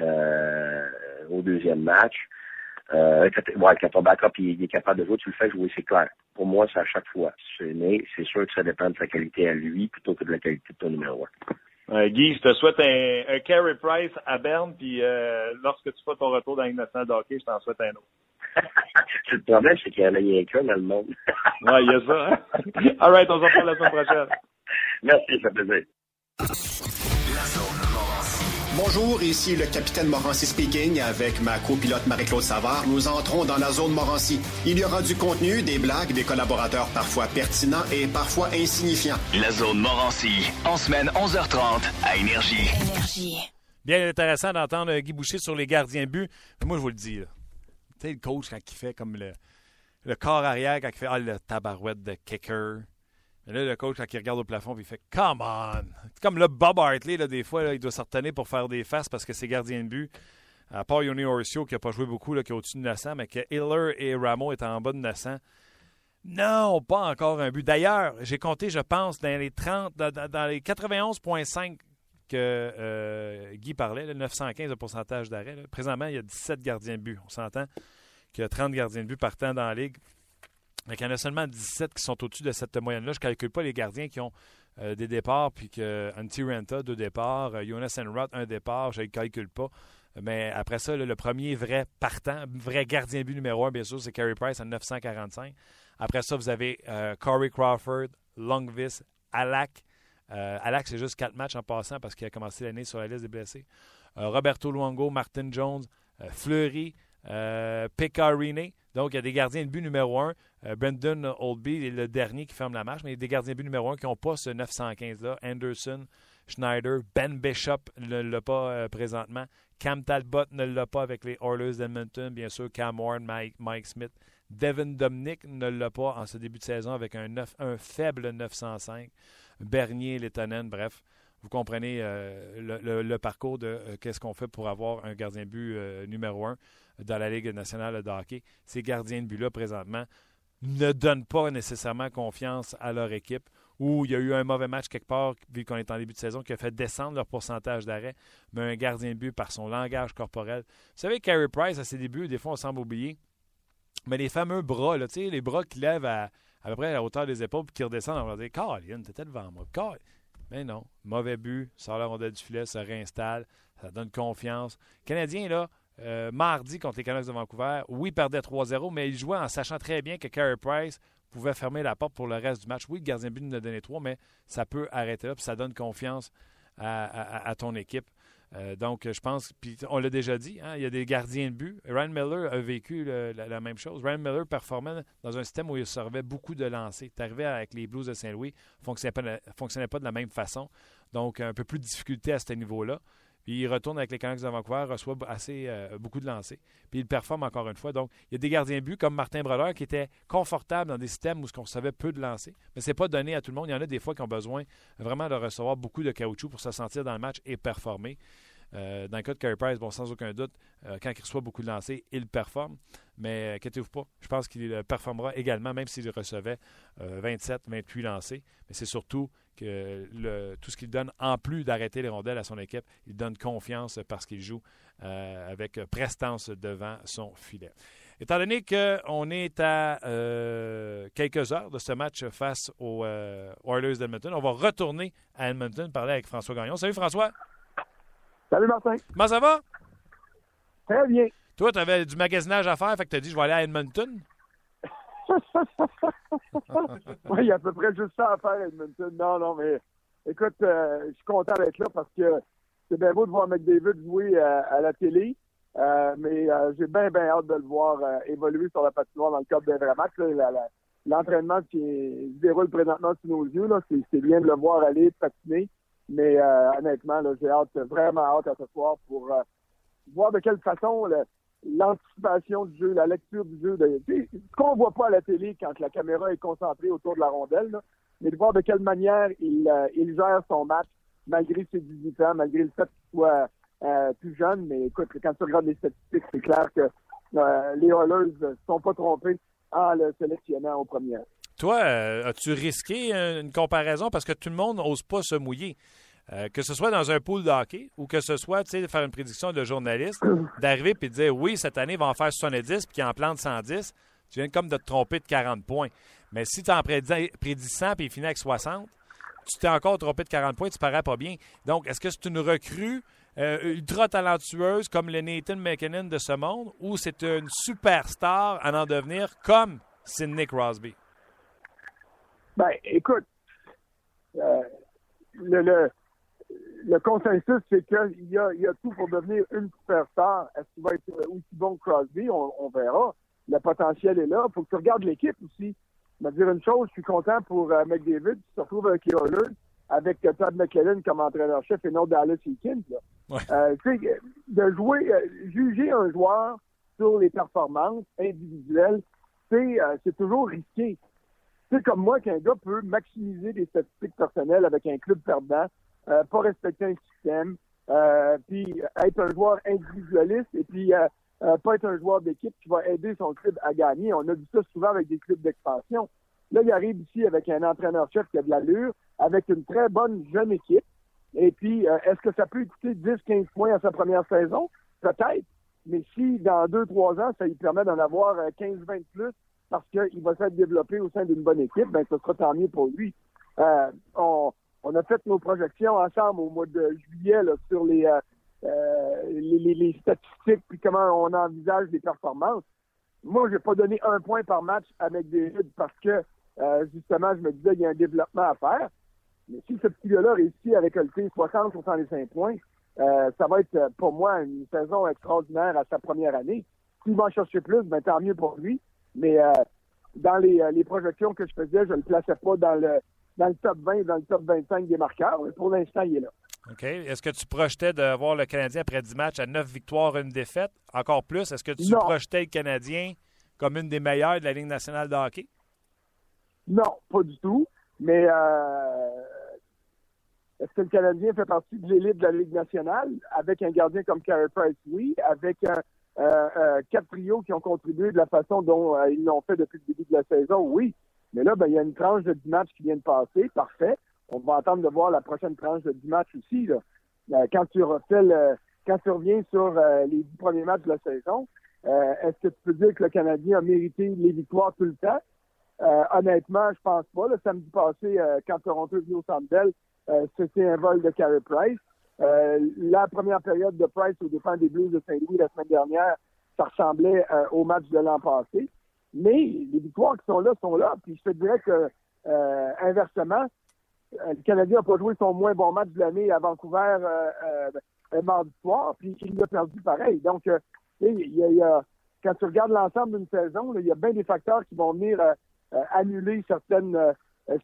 au deuxième match, euh, quand, ouais, quand ton backup il, est capable de jouer, tu le fais jouer, c'est clair. Pour moi, c'est à chaque fois. Mais c'est sûr que ça dépend de sa qualité à lui plutôt que de la qualité de ton numéro 1.
Euh, Guy, je te souhaite un, un carry price à Berne, puis euh, lorsque tu fais ton retour dans l'international d'hockey, je t'en souhaite un autre.
le problème, c'est qu'il y en a rien qu'un dans le monde.
ouais, il y a ça. Hein? All right, on se reparle la semaine prochaine.
Merci, ça fait plaisir.
Bonjour, ici le capitaine Morancy speaking avec ma copilote Marie-Claude Savard. Nous entrons dans la zone Morancy. Il y aura du contenu, des blagues, des collaborateurs parfois pertinents et parfois insignifiants.
La zone Morancy, en semaine 11h30 à Énergie. Énergie.
Bien intéressant d'entendre Guy Boucher sur les gardiens but. Moi, je vous le dis, tu sais, le coach, quand il fait comme le, le corps arrière, quand il fait ah, le tabarouette de kicker, mais là, le coach, quand il regarde au plafond, il fait Come on! Comme le Bob Hartley, là, des fois, il doit se retenir pour faire des faces parce que c'est gardien de but. À part Yoni Orcio, qui n'a pas joué beaucoup, là, qui est au-dessus de 900, mais que Hiller et Ramo étaient en bas de 900. Non, pas encore un but. D'ailleurs, j'ai compté, je pense, dans les 30, dans, les 91,5 que euh, Guy parlait, le 915 de pourcentage d'arrêt. Présentement, il y a 17 gardiens de but. On s'entend qu'il y a 30 gardiens de but partant dans la ligue. Qu'il y en a seulement 17 qui sont au-dessus de cette moyenne-là. Je ne calcule pas les gardiens qui ont euh, des départs, puis que Antti Renta, deux départs, euh, Jonas Enroth, un départ, je ne calcule pas. Mais après ça, le premier vrai partant, vrai gardien but numéro un, bien sûr, c'est Carey Price à 945. Après ça, vous avez euh, Corey Crawford, Longvis, Alak. Alak, c'est juste quatre matchs en passant parce qu'il a commencé l'année sur la liste des blessés. Roberto Luongo, Martin Jones, Fleury, Pecorine. Donc, il y a des gardiens de but numéro un. Euh, Brendan Oldby est le dernier qui ferme la marche, mais il y a des gardiens de but numéro un qui n'ont pas ce 915-là. Anderson, Schneider, Ben Bishop ne l'a pas euh, présentement. Cam Talbot ne l'a pas avec les Oilers d'Edmonton. Bien sûr, Cam Warren, Mike, Smith. Devin Dominic ne l'a pas en ce début de saison avec un, faible 905. Bernier, Lettonen, bref vous comprenez euh, le, parcours de qu'est-ce qu'on fait pour avoir un gardien de but numéro un dans la Ligue nationale de hockey. Ces gardiens de but-là, présentement, ne donnent pas nécessairement confiance à leur équipe ou il y a eu un mauvais match quelque part, vu qu'on est en début de saison, qui a fait descendre leur pourcentage d'arrêt, mais un gardien de but par son langage corporel. Vous savez, Carey Price, à ses débuts, des fois, on semble oublier, mais les fameux bras, là, les bras qui lèvent à, à peu près à la hauteur des épaules puis qui redescendent, on va dire Colin, t'étais devant moi. Mais non, mauvais but, sort la rondelle du filet, se réinstalle, ça donne confiance. Canadien, là, euh, mardi contre les Canucks de Vancouver. Oui, il perdait 3-0, mais il jouait en sachant très bien que Carey Price pouvait fermer la porte pour le reste du match. Oui, le gardien de but nous a donné 3, mais ça peut arrêter là, puis ça donne confiance à, ton équipe. Euh, donc, je pense, puis on l'a déjà dit, hein, il y a des gardiens de but. Ryan Miller a vécu la, même chose. Ryan Miller performait dans un système où il servait beaucoup de lancers. Il arrivé avec les Blues de Saint-Louis, ne fonctionnait pas de la même façon. Donc, un peu plus de difficulté à ce niveau-là. Puis il retourne avec les Canucks de Vancouver, reçoit assez, euh, beaucoup de lancers. Puis il performe encore une fois. Donc, il y a des gardiens de but comme Martin Brodeur qui étaient confortables dans des systèmes où on recevait peu de lancers. Mais ce n'est pas donné à tout le monde. Il y en a des fois qui ont besoin vraiment de recevoir beaucoup de caoutchouc pour se sentir dans le match et performer. Euh, dans le cas de Carey Price, bon, sans aucun doute, euh, quand il reçoit beaucoup de lancers, il performe. Mais inquiétez-vous pas, je pense qu'il performera également, même s'il recevait 27, 28 lancés. Mais c'est surtout que le, tout ce qu'il donne, en plus d'arrêter les rondelles à son équipe, il donne confiance parce qu'il joue avec prestance devant son filet. Étant donné qu'on est à quelques heures de ce match face aux Oilers d'Edmonton, on va retourner à Edmonton parler avec François Gagnon. Salut François!
Salut Martin.
Comment ça va?
Très bien.
Toi, tu avais du magasinage à faire, fait que tu as dit je vais aller à Edmonton?
oui, il y a à peu près juste ça à faire Edmonton. Non, non, mais écoute, euh, je suis content d'être là parce que c'est bien beau de voir McDavid jouer euh, à la télé, euh, mais j'ai bien, bien hâte de le voir évoluer sur la patinoire dans le cadre d'un vrai match. L'entraînement qui se déroule présentement sous nos yeux, c'est bien de le voir aller patiner. Mais honnêtement, j'ai hâte, vraiment hâte à ce soir pour voir de quelle façon l'anticipation du jeu, la lecture du jeu, de, ce qu'on voit pas à la télé quand la caméra est concentrée autour de la rondelle, mais de voir de quelle manière il, euh, il gère son match malgré ses 18 ans, malgré le fait qu'il soit plus jeune. Mais écoute, quand tu regardes les statistiques, c'est clair que les Oilers ne sont pas trompés en le sélectionnant au premier.
Toi, euh, as-tu risqué une comparaison? Parce que tout le monde n'ose pas se mouiller? Euh, que ce soit dans un pool de hockey ou que ce soit, tu sais, de faire une prédiction de journaliste, d'arriver et de dire oui, cette année, il va en faire 70 puis qu'il en plante 110, tu viens comme de te tromper de 40 points. Mais si tu en prédis, 100 puis il finit avec 60, tu t'es encore trompé de 40 points, tu parais pas bien. Donc, est-ce que c'est une recrue euh, ultra talentueuse comme le Nathan McKinnon de ce monde ou c'est une superstar à en devenir comme Sidney Crosby?
Ben, écoute, euh, le, le, le, consensus, c'est qu'il y a, il y a tout pour devenir une superstar. Est-ce qu'il va être aussi bon que Crosby? On, verra. Le potentiel est là. Il faut que tu regardes l'équipe aussi. Je vais dire une chose, je suis content pour euh, McDavid qui se retrouve avec Oilers, avec Todd McKellen comme entraîneur-chef et non Dallas Eakins. Euh, de jouer, euh, juger un joueur sur les performances individuelles, c'est toujours risqué c'est comme moi qu'un gars peut maximiser des statistiques personnelles avec un club perdant, euh, pas respecter un système, euh, puis être un joueur individualiste et puis euh, pas être un joueur d'équipe qui va aider son club à gagner. On a vu ça souvent avec des clubs d'expansion. Là, il arrive ici avec un entraîneur-chef qui a de l'allure, avec une très bonne jeune équipe. Et puis, est-ce que ça peut coûter 10-15 points à sa première saison? Peut-être. Mais si dans 2-3 ans, ça lui permet d'en avoir 15-20 plus, parce qu'il va s'être développé au sein d'une bonne équipe, ben ce sera tant mieux pour lui. Euh, on, a fait nos projections ensemble au mois de juillet sur euh, euh, les, les, statistiques puis comment on envisage les performances. Moi, j'ai pas donné un point par match avec David parce que justement, je me disais qu'il y a un développement à faire. Mais si ce petit gars-là réussit avec le 60-65 points, ça va être pour moi une saison extraordinaire à sa première année. S'il va en chercher plus, ben tant mieux pour lui. Mais euh, dans les, euh, les, projections que je faisais, je ne le plaçais pas dans le, dans le top 20, dans le top 25 des marqueurs. Mais pour l'instant, il est là.
OK. Est-ce que tu projetais de voir le Canadien après 10 matchs à 9 victoires, une défaite? Encore plus, est-ce que tu projetais le Canadien comme une des meilleures de la Ligue nationale de hockey?
Non, pas du tout. Mais euh, est-ce que le Canadien fait partie de l'élite de la Ligue nationale? Avec un gardien comme Carey Price? Oui. Avec un, euh, euh, quatre trios qui ont contribué de la façon dont euh, ils l'ont fait depuis le début de la saison, oui. Mais là, ben, il y a une tranche de 10 matchs qui vient de passer, parfait. On va attendre de voir la prochaine tranche de 10 matchs aussi. quand tu refais le, quand tu reviens sur les 10 premiers matchs de la saison, est-ce que tu peux dire que le Canadien a mérité les victoires tout le temps? honnêtement, je pense pas. Le samedi passé, quand Toronto est venu au Centre c'était un vol de Carey Price. Euh, la première période de Price au dépend des Blues de Saint-Louis la semaine dernière, ça ressemblait euh, au match de l'an passé. Mais les victoires qui sont là sont là. Puis je te dirais que euh, inversement, le Canadien n'a pas joué son moins bon match de l'année à Vancouver mardi soir, puis il l'a perdu pareil. Donc, il y, a, quand tu regardes l'ensemble d'une saison, il y a bien des facteurs qui vont venir annuler certaines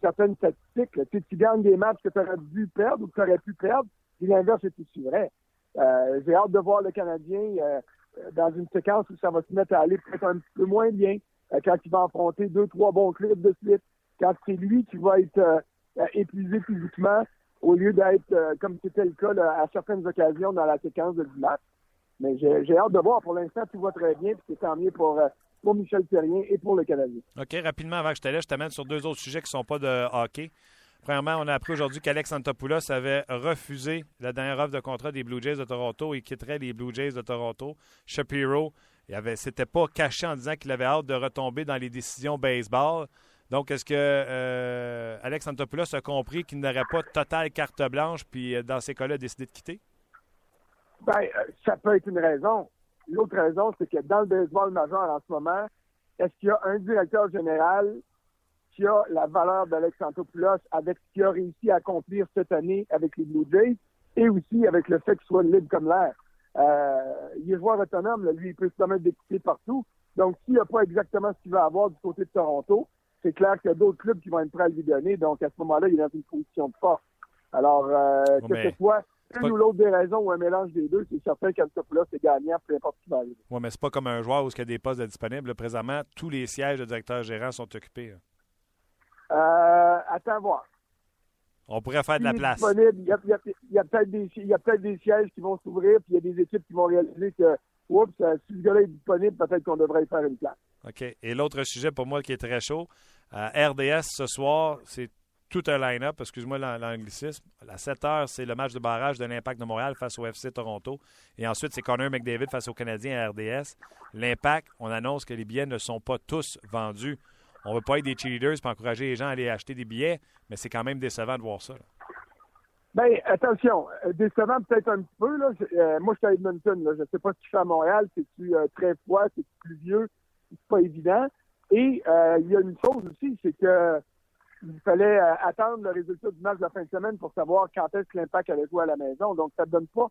certaines statistiques. Tu, tu gagnes des matchs que tu aurais dû perdre ou que tu aurais pu perdre, puis l'inverse est aussi vrai. Euh, j'ai hâte de voir le Canadien euh, dans une séquence où ça va se mettre à aller peut-être un peu moins bien, euh, quand il va affronter deux, trois bons clubs de suite, quand c'est lui qui va être épuisé physiquement, au lieu d'être euh, comme c'était le cas à certaines occasions dans la séquence de du match. Mais j'ai hâte de voir. Pour l'instant, tout va très bien, puis c'est tant mieux pour, euh, pour Michel Terrien et pour le Canadien.
OK, rapidement, avant que je te laisse, je t'amène sur deux autres sujets qui ne sont pas de hockey. Premièrement, on a appris aujourd'hui qu'Alex Antopoulos avait refusé la dernière offre de contrat des Blue Jays de Toronto et quitterait les Blue Jays de Toronto. Shapiro, il avait, s'était pas caché en disant qu'il avait hâte de retomber dans les décisions baseball. Donc, est-ce que euh, Alex Antopoulos a compris qu'il n'aurait pas totale carte blanche, puis euh, dans ces cas-là, a décidé de quitter?
Ben, euh, ça peut être une raison. L'autre raison, c'est que dans le baseball majeur en ce moment, est-ce qu'il y a un directeur général qui a la valeur d'Alex Antopoulos avec ce qu'il a réussi à accomplir cette année avec les Blue Jays et aussi avec le fait qu'il soit libre comme l'air? Euh, il est joueur autonome, là. lui, il peut se permettre d'écouter partout. Donc, s'il n'a pas exactement ce qu'il va avoir du côté de Toronto, c'est clair qu'il y a d'autres clubs qui vont être prêts à lui donner. Donc, à ce moment-là, il est dans une position de force. Alors, euh,
Bon,
que ce soit
c'est
une
pas-
ou l'autre des raisons ou un mélange des deux, c'est certain qu'Antopoulos est gagnant, peu importe ce qui va arriver.
Oui, mais c'est pas comme un joueur où il y a des postes disponibles. Présentement, tous les sièges de directeur gérant sont occupés. là.
Euh, attends voir.
On pourrait faire de la place.
Il y a, il y a- peut-être des, sièges qui vont s'ouvrir, puis il y a des équipes qui vont réaliser que, oups, euh, si ce gars-là est disponible, peut-être qu'on devrait faire une place.
OK. Et l'autre sujet pour moi qui est très chaud, à RDS ce soir, c'est tout un line-up, excuse-moi l'an- l'anglicisme. À 7 heures, c'est le match de barrage de l'Impact de Montréal face au FC Toronto. Et ensuite, c'est Connor McDavid face aux Canadiens à RDS. L'Impact, on annonce que les billets ne sont pas tous vendus. On ne veut pas être des cheerleaders pour encourager les gens à aller acheter des billets, mais c'est quand même décevant de voir ça. là.
Ben, attention, euh, décevant peut-être un petit peu. Là. Euh, moi, je suis à Edmonton. Je ne sais pas ce qu'il fait à Montréal. C'est-tu euh, très froid? C'est pluvieux? C'est pas évident. Et il y a une chose aussi, c'est que il fallait attendre le résultat du match de la fin de semaine pour savoir quand est-ce que l'Impact allait jouer à la maison. Donc, ça ne donne pas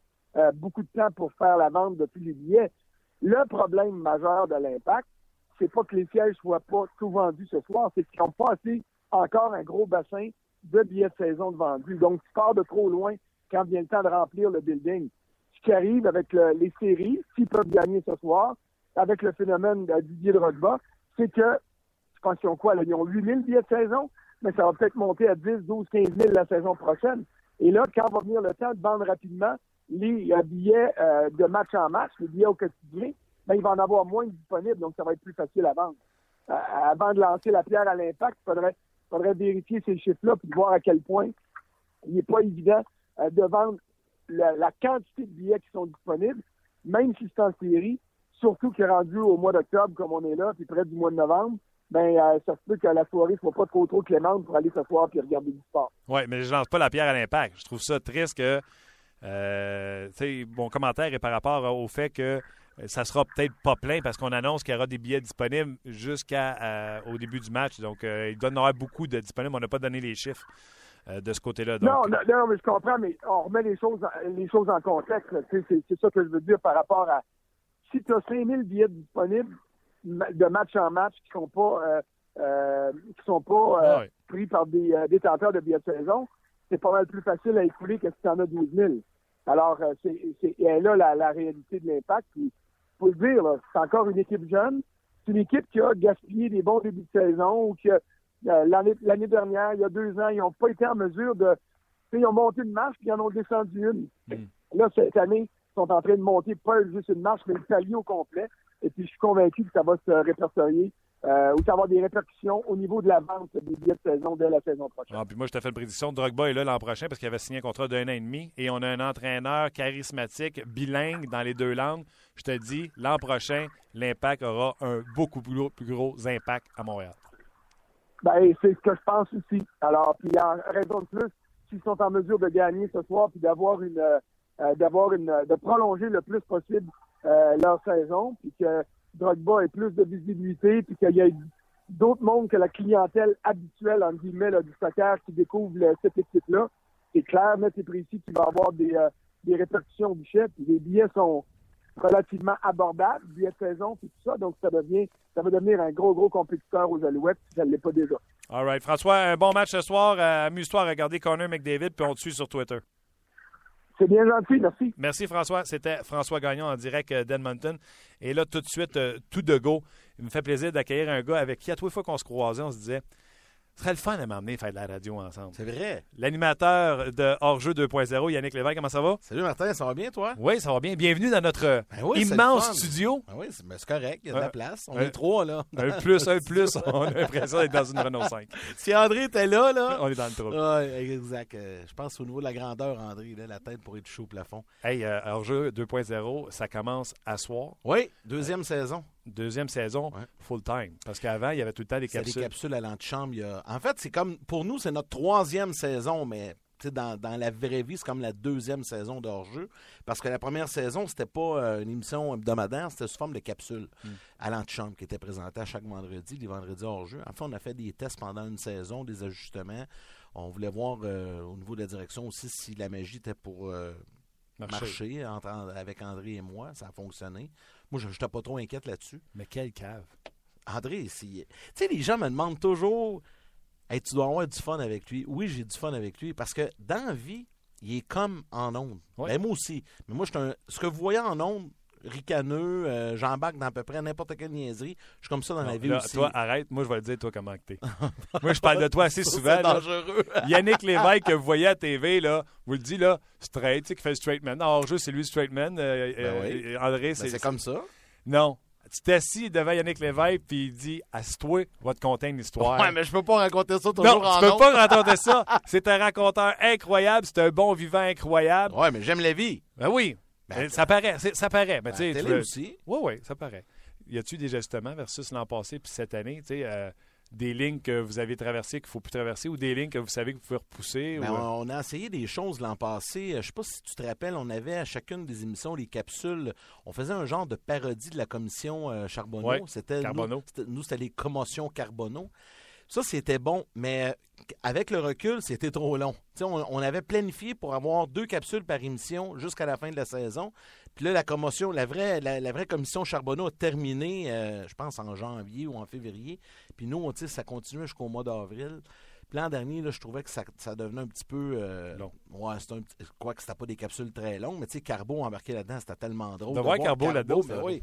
beaucoup de temps pour faire la vente de tous les billets. Le problème majeur de l'Impact, c'est pas que les sièges soient pas tout vendus ce soir, c'est qu'ils n'ont pas assez encore un gros bassin de billets de saison vendus. Donc, tu pars de trop loin quand vient le temps de remplir le building. Ce qui arrive avec le- les séries, s'ils peuvent gagner ce soir, avec le phénomène de Didier Drogba, c'est que, je pense qu'ils ont quoi, là? Ils ont 8 000 billets de saison, mais ça va peut-être monter à 10, 12, 15 000 la saison prochaine. Et là, quand va venir le temps de vendre rapidement les euh, billets euh, de match en match, les billets au quotidien, ben, il va en avoir moins disponibles, donc ça va être plus facile à vendre. Euh, avant de lancer la pierre à l'impact, il faudrait, faudrait vérifier ces chiffres-là puis voir à quel point il n'est pas évident euh, de vendre la, quantité de billets qui sont disponibles, même si c'est en série, surtout qu'il est rendu au mois d'octobre, comme on est là, puis près du mois de novembre, ben euh, ça se peut que la soirée soit pas trop trop clémente pour aller s'asseoir puis regarder du sport.
Oui, mais je lance pas la pierre à l'impact. Je trouve ça triste que. mon commentaire est par rapport au fait que ça sera peut-être pas plein parce qu'on annonce qu'il y aura des billets disponibles jusqu'au début du match. Donc, euh, il doit y en avoir beaucoup de disponibles. On n'a pas donné les chiffres euh, de ce côté-là.
Non, non, non, mais je comprends, mais on remet les choses, en- les choses en contexte. C'est ça que je veux dire par rapport à si tu as 5000 billets disponibles de match en match qui sont pas euh, euh, qui sont pas euh,
Ah ouais.
pris par des euh, détenteurs de billets de saison, c'est pas mal plus facile à écouler que si tu en as 12 000. Alors, euh, c'est là la, la réalité de l'impact. Puis, faut le dire, c'est encore une équipe jeune. C'est une équipe qui a gaspillé des bons débuts de saison ou que euh, l'année l'année dernière, il y a deux ans, ils n'ont pas été en mesure de. Ils ont monté une marche puis ils en ont descendu une.
Mm.
Là, cette année, ils sont en train de monter pas juste une marche, mais le palier au complet. Et puis, je suis convaincu que ça va se répertorier euh, ou ça va avoir des répercussions au niveau de la vente des billets de saison dès la saison prochaine.
Ah, puis moi, je te fais une prédiction. Drogba est là l'an prochain parce qu'il avait signé un contrat d'un an et demi et on a un entraîneur charismatique, bilingue dans les deux langues. Je te dis, l'an prochain, l'impact aura un beaucoup plus gros, plus gros impact à Montréal.
Ben, c'est ce que je pense aussi. Alors, puis en raison de plus, s'ils sont en mesure de gagner ce soir, puis d'avoir une, euh, d'avoir une, de prolonger le plus possible euh, leur saison, puis que Drogba ait plus de visibilité, puis qu'il y ait d'autres mondes que la clientèle habituelle, en guillemets, du soccer qui découvre cette équipe-là. C'est clair, net et précis qu'il va avoir des, euh, des répercussions au guichet, les billets sont relativement abordables, billets de saison, puis tout ça, donc ça devient, ça va devenir un gros, gros compétiteur aux Alouettes, si ça ne l'est pas déjà.
All right. François, un bon match ce soir. Euh, Amuse-toi à regarder Connor McDavid, puis on te suit sur Twitter.
C'est bien gentil, merci.
Merci François. C'était François Gagnon en direct euh, d'Edmonton. Et là, tout de suite, euh, tout de go. Il me fait plaisir d'accueillir un gars avec qui, à toutes les fois qu'on se croisait, on se disait serait le fun à m'emmener faire de la radio ensemble.
C'est vrai.
L'animateur de Hors-jeu 2.0, Yannick Lévesque, comment ça va?
Salut Martin, ça va bien toi?
Oui, ça va bien. Bienvenue dans notre
Ben oui,
immense studio.
Ben oui, c'est ben c'est correct, il y a de la place. On est trois là.
Un plus, un plus, on a l'impression d'être dans une Renault 5.
si André était là, là.
On est dans le trou.
Ouais, exact. Euh, je pense au niveau de la grandeur, André, là, la tête pourrait toucher au plafond.
Hey, euh, Hors-jeu 2.0, ça commence à soir.
Oui, deuxième saison.
Deuxième saison,
Ouais.
full time. Parce qu'avant, il y avait tout le temps des capsules.
des capsules à l'antichambre. a- En fait, c'est comme pour nous, c'est notre troisième saison, mais dans, dans la vraie vie, c'est comme la deuxième saison de hors-jeu. Parce que la première saison, c'était pas euh, une émission hebdomadaire, c'était sous forme de capsules
Hmm.
à l'antichambre qui était présentée à chaque vendredi, les vendredis hors-jeu. En fait, on a fait des tests pendant une saison, des ajustements. On voulait voir euh, au niveau de la direction aussi si la magie était pour euh,
Marché.
marcher entre- avec André et moi. Ça a fonctionné. Moi, je n'étais pas trop inquiète là-dessus.
Mais quelle cave.
André, tu sais, les gens me demandent toujours Hey, tu dois avoir du fun avec lui. Oui, j'ai du fun avec lui parce que dans la vie, il est comme en ondes.
Ouais.
Ben, moi aussi. Mais moi, je suis un- ce que vous voyez en ondes, ricaneux, euh, j'embarque dans à peu près n'importe quelle niaiserie. Je suis comme ça dans la vie
là,
aussi.
toi, arrête. Moi, je vais le dire, toi, comment que t'es. Moi, je parle de toi assez souvent.
c'est dangereux.
Yannick Lévesque, que vous voyez à TV, là, vous le dit, là, straight, tu sais, qui fait straight man. Non, hors-jeu, c'est lui le straight man. Euh,
Ben
euh,
oui.
euh, André,
Ben,
c'est.
c'est comme ça.
Non. Tu t'assis devant Yannick Lévesque, puis il dit Assis-toi, va te conter une histoire.
Ouais, mais je peux pas raconter ça toujours
non,
en
tu peux pas raconter ça. C'est un raconteur incroyable, c'est un bon vivant incroyable.
Ouais, mais j'aime la vie.
Ben oui,
Ben,
Ben, ça paraît, ça paraît. Mais
Ben,
tu
télé
veux-
aussi.
Oui, oui, ça paraît. Y a-tu des ajustements versus l'an passé puis cette année, tu sais, euh, des lignes que vous avez traversées qu'il ne faut plus traverser ou des lignes que vous savez que vous pouvez repousser?
Ben,
ou, euh,
on a essayé des choses l'an passé. Euh, Je sais pas si tu te rappelles, on avait à chacune des émissions les capsules. On faisait un genre de parodie de la commission euh, Charbonneau.
Ouais,
c'était- nous, c'était les commotions Carbonneau. Ça, c'était bon, mais euh, avec le recul, c'était trop long. On, avait planifié pour avoir deux capsules par émission jusqu'à la fin de la saison. Puis là, la commotion, la vraie, commission Charbonneau a terminé, euh, je pense, en janvier ou en février. Puis nous, on, ça continuait jusqu'au mois d'avril. Puis l'an dernier, là, je trouvais que ça, ça devenait un petit peu. euh,
Long.
Ouais, c'était un petit. Quoi que c'était pas des capsules très longues, mais tu sais, Carbo embarqué là-dedans, c'était tellement drôle.
De voir Carbo là-dedans,
ben oui.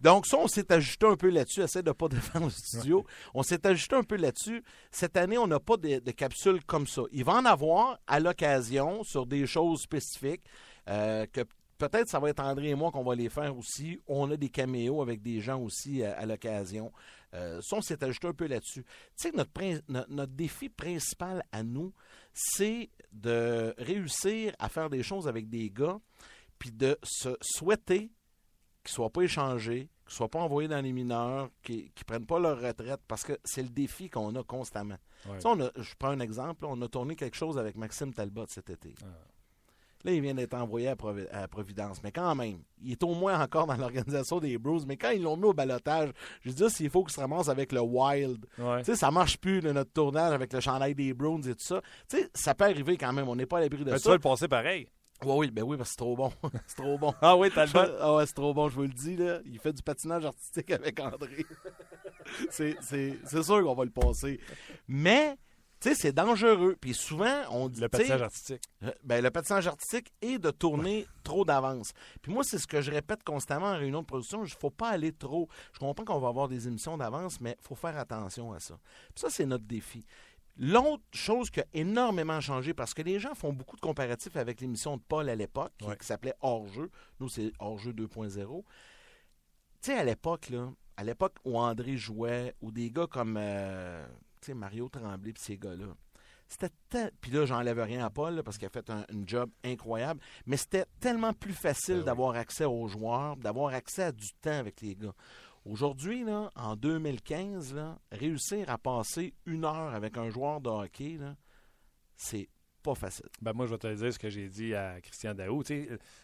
Donc, ça, on s'est ajusté un peu là-dessus. Essaie de ne pas défendre le studio. On s'est ajusté un peu là-dessus. Cette année, on n'a pas de, de capsules comme ça. Il va en avoir à l'occasion sur des choses spécifiques euh, que peut-être ça va être André et moi qu'on va les faire aussi. On a des caméos avec des gens aussi euh, à l'occasion. Euh, ça, on s'est ajusté un peu là-dessus. Tu sais que notre, notre défi principal à nous, c'est de réussir à faire des choses avec des gars, puis de se souhaiter qu'ils ne soient pas échangés, qu'ils ne soient pas envoyés dans les mineurs, qu'ils ne prennent pas leur retraite, parce que c'est le défi qu'on a constamment.
Ouais.
Tu sais, on a- je prends un exemple, là, on a tourné quelque chose avec Maxime Talbot cet été.
Ah.
Là, il vient d'être envoyé à, Provi- à Providence. Mais quand même, il est au moins encore dans l'organisation des Blues. Mais quand ils l'ont mis au balotage, je dis, s'il faut qu'il se ramasse avec le Wild,
ouais.
tu sais, ça marche plus, là, notre tournage avec le chandail des Browns et tout ça. Tu sais, ça peut arriver quand même. On n'est pas à l'abri de
Ben, tu
ça.
vas le passer pareil.
Oui, oui, ben oui, parce que c'est trop bon. c'est trop bon.
Ah oui, t'as le bon.
Ah ouais, c'est trop bon, je vous le dis. Là. Il fait du patinage artistique avec André. c'est, c'est, c'est sûr qu'on va le passer. Mais, tu sais, c'est dangereux. Puis souvent, on dit.
Le patinage artistique.
euh, Ben, le patinage artistique et de tourner trop d'avance. Puis moi, c'est ce que je répète constamment en réunion de production. Il ne faut pas aller trop. Je comprends qu'on va avoir des émissions d'avance, mais il faut faire attention à ça. Puis ça, c'est notre défi. L'autre chose qui a énormément changé, parce que les gens font beaucoup de comparatifs avec l'émission de Paul à l'époque, qui-
Ouais.
qui s'appelait Hors-jeu. Nous, c'est Hors-jeu 2.0. Tu sais, à l'époque, là, à l'époque où André jouait, ou des gars comme euh, sais, Mario Tremblay puis ces gars-là, c'était Puis là, j'enlève rien à Paul là, parce qu'il a fait un, job incroyable, mais c'était tellement plus facile
Ben oui.
d'avoir accès aux joueurs, d'avoir accès à du temps avec les gars. Aujourd'hui, là, en 2015, là, réussir à passer une heure avec un joueur de hockey, là, c'est pas facile.
Ben, moi, je vais te dire ce que j'ai dit à Christian Daou.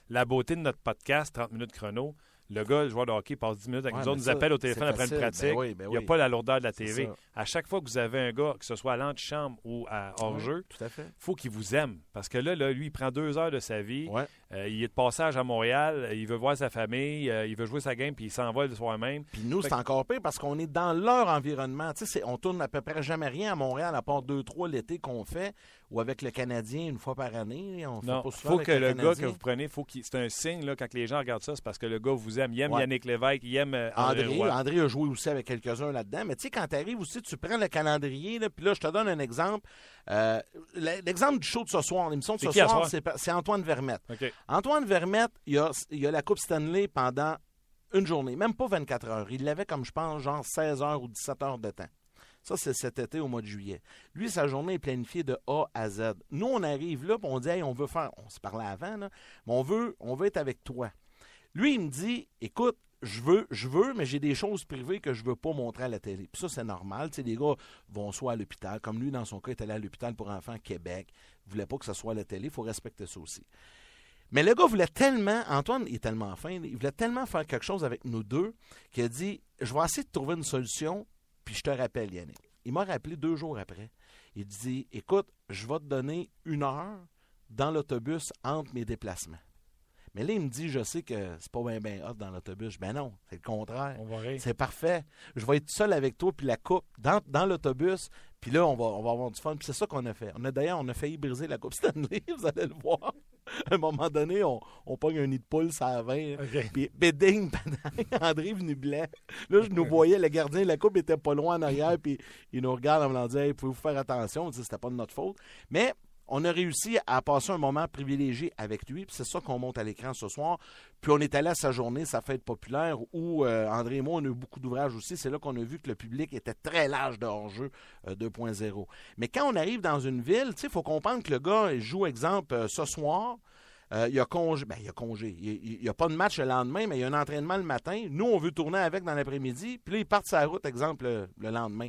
La beauté de notre podcast, 30 minutes chrono, le gars, le joueur de hockey, passe 10 minutes avec
Ouais,
nous autres, nous appelle au téléphone après une.
Ben
pratique.
oui, ben
Il n'y a pas la lourdeur de la TV. À chaque fois que vous avez un gars, que ce soit à l'antichambre ou à hors-jeu,
fait.
faut qu'il vous aime. Parce que là, là, lui, il prend deux heures de sa vie. Euh, il est de passage à Montréal. euh, Il veut voir sa famille. euh, il veut jouer sa game, puis il s'envole le soir même.
Puis nous, c'est
que-
encore pire parce qu'on est dans leur environnement. Tu sais, c'est- on tourne à peu près jamais rien à Montréal, à part deux, trois l'été qu'on fait, ou avec le Canadien une fois par année. On fait
Non,
pas
il
souvent
faut
avec
que le gars que vous prenez, faut qu'il- c'est un signe là, quand les gens regardent ça, c'est parce que le gars vous aime. Il aime
Ouais.
Yannick Lévesque, il aime euh, André,
André, a joué aussi avec quelques-uns là-dedans. Mais tu sais, quand tu arrives aussi, tu prends le calendrier, là, puis là, je te donne un exemple. Euh, L'exemple du show de ce soir, l'émission de ce soir, c'est Antoine Vermette. Antoine Vermette, il a, il y a la Coupe Stanley pendant une journée, même pas 24 heures. Il l'avait comme, je pense, genre 16 heures ou 17 heures de temps. Ça, c'est cet été au mois de juillet. Lui, sa journée est planifiée de A à Z. Nous, on arrive là, puis on dit, hey, on veut faire, on se parlait avant, là, mais on veut, on veut être avec toi. Lui, il me dit, écoute, je veux, je veux, mais j'ai des choses privées que je veux pas montrer à la télé. Puis ça, c'est normal. Tu sais, les gars vont soit à l'hôpital, comme lui, dans son cas, est allé à l'hôpital pour enfants Québec. Il voulait pas que ce soit à la télé. Il faut respecter ça aussi. Mais le gars voulait tellement, Antoine il est tellement fin, il voulait tellement faire quelque chose avec nous deux qu'il a dit Je vais essayer de trouver une solution, puis je te rappelle, Yannick. Il m'a rappelé deux jours après. Il dit Écoute, je vais te donner une heure dans l'autobus entre mes déplacements. Mais là, il me dit Je sais que c'est pas bien ben hot dans l'autobus. Ben non, c'est le contraire.
On va rire.
C'est parfait. Je vais être seul avec toi, puis la coupe dans, dans l'autobus. Puis là, on va, on va avoir du fun. Puis c'est ça qu'on a fait. On a d'ailleurs, on a failli briser la coupe Stanley, vous allez le voir. À un moment donné, on, on pogne un nid de poule, ça à 20.
OK.
Puis béding, André venu blanc. Là, je nous voyais, le gardien de la coupe était pas loin en arrière, puis il nous regarde en me disant hey, pouvez-vous faire attention? On dit c'était pas de notre faute. Mais on a réussi à passer un moment privilégié avec lui, c'est ça qu'on monte à l'écran ce soir. Puis on est allé à sa journée, sa fête populaire, où euh, André et moi, on a eu beaucoup d'ouvrages aussi. C'est là qu'on a vu que le public était très large de hors-jeu euh, 2.0. Mais quand on arrive dans une ville, il faut comprendre que le gars joue, exemple, euh, ce soir. Euh, il a congé. Ben, il a congé. Il n'y a pas de match le lendemain, mais il y a un entraînement le matin. Nous, on veut tourner avec dans l'après-midi. Puis là, ils partent sa route, exemple, le, le lendemain.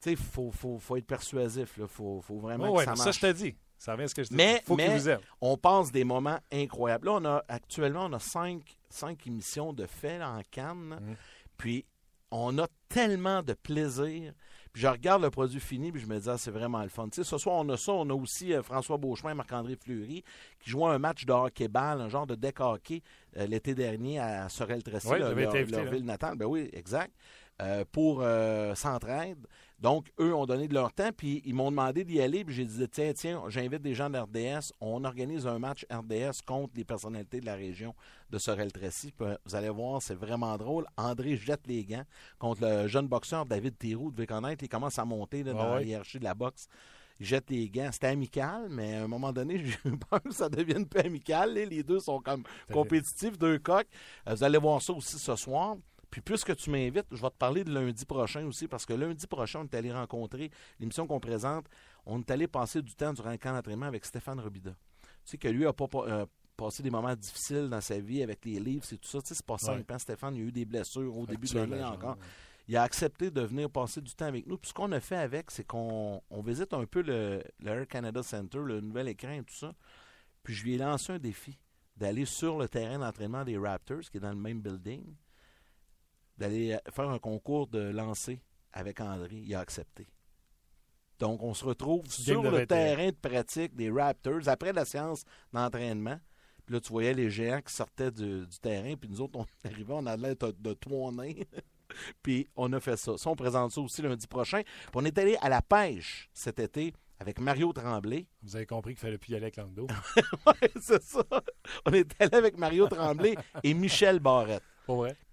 Tu sais, il faut, faut, faut être persuasif. Il faut, faut vraiment
Oh,
que
ouais,
ça
mais ça,
marche.
je te dis. Ça revient à ce que je te
Mais-
dis. faut
mais-
vous
on passe des moments incroyables. Là, on a actuellement, on a cinq, cinq émissions de faits là, en Cannes.
Mhm.
Puis, on a tellement de plaisir. Puis, je regarde le produit fini, puis je me dis, ah, c'est vraiment le fun. Tu sais, ce soir, on a ça. On a aussi euh, François Beauchemin et Marc-André Fleury qui jouaient un match de hockey-ball, un genre de deck hockey, euh, l'été dernier à Sorel-Tracy,
Ouais,
leur,
invité,
ville natale. Ben oui, exact. Euh, pour Centraide. Donc, eux ont donné de leur temps, puis ils m'ont demandé d'y aller, puis j'ai dit, tiens, tiens, j'invite des gens de RDS, on organise un match RDS contre les personnalités de la région de Sorel-Tracy. Euh, Vous allez voir, c'est vraiment drôle. André jette les gants contre le jeune boxeur David Thérou, vous devez connaître, il commence à monter là,
Ah
dans la hiérarchie de la boxe. Il jette les gants. C'était amical, mais à un moment donné, j'ai eu peur que ça devienne peu amical. Les deux sont comme compétitifs, deux coqs. Euh, Vous allez voir ça aussi ce soir. Puis puisque tu m'invites, je vais te parler de lundi prochain aussi, parce que lundi prochain, on est allé rencontrer l'émission qu'on présente. On est allé passer du temps durant le camp d'entraînement avec Stéphane Robida. Tu sais que lui a pas euh, passé des moments difficiles dans sa vie avec les livres et tout ça. Tu sais, c'est pas simple. hein, Stéphane, il a eu des blessures au début de l'année
la
encore. Il a accepté de venir passer du temps avec nous. Puis ce qu'on a fait avec, c'est qu'on on visite un peu le, le Air Canada Center, le nouvel écran et tout ça. Puis je lui ai lancé un défi d'aller sur le terrain d'entraînement des Raptors, qui est dans le même building, d'aller faire un concours de lancer avec André. Il a accepté. Donc, on se retrouve sur le
21.
terrain de pratique des Raptors après la séance d'entraînement. Puis là, tu voyais les géants qui sortaient du, du terrain. Puis nous autres, on arrivait, on l'air de, de trois nains. Puis on a fait ça. Ça, on présente ça aussi lundi prochain. Puis on est allé à la pêche cet été avec Mario Tremblay.
Vous avez compris qu'il fallait plus y aller avec d'eau.
Ouais, c'est ça. On est allé avec Mario Tremblay et Michel Barrette.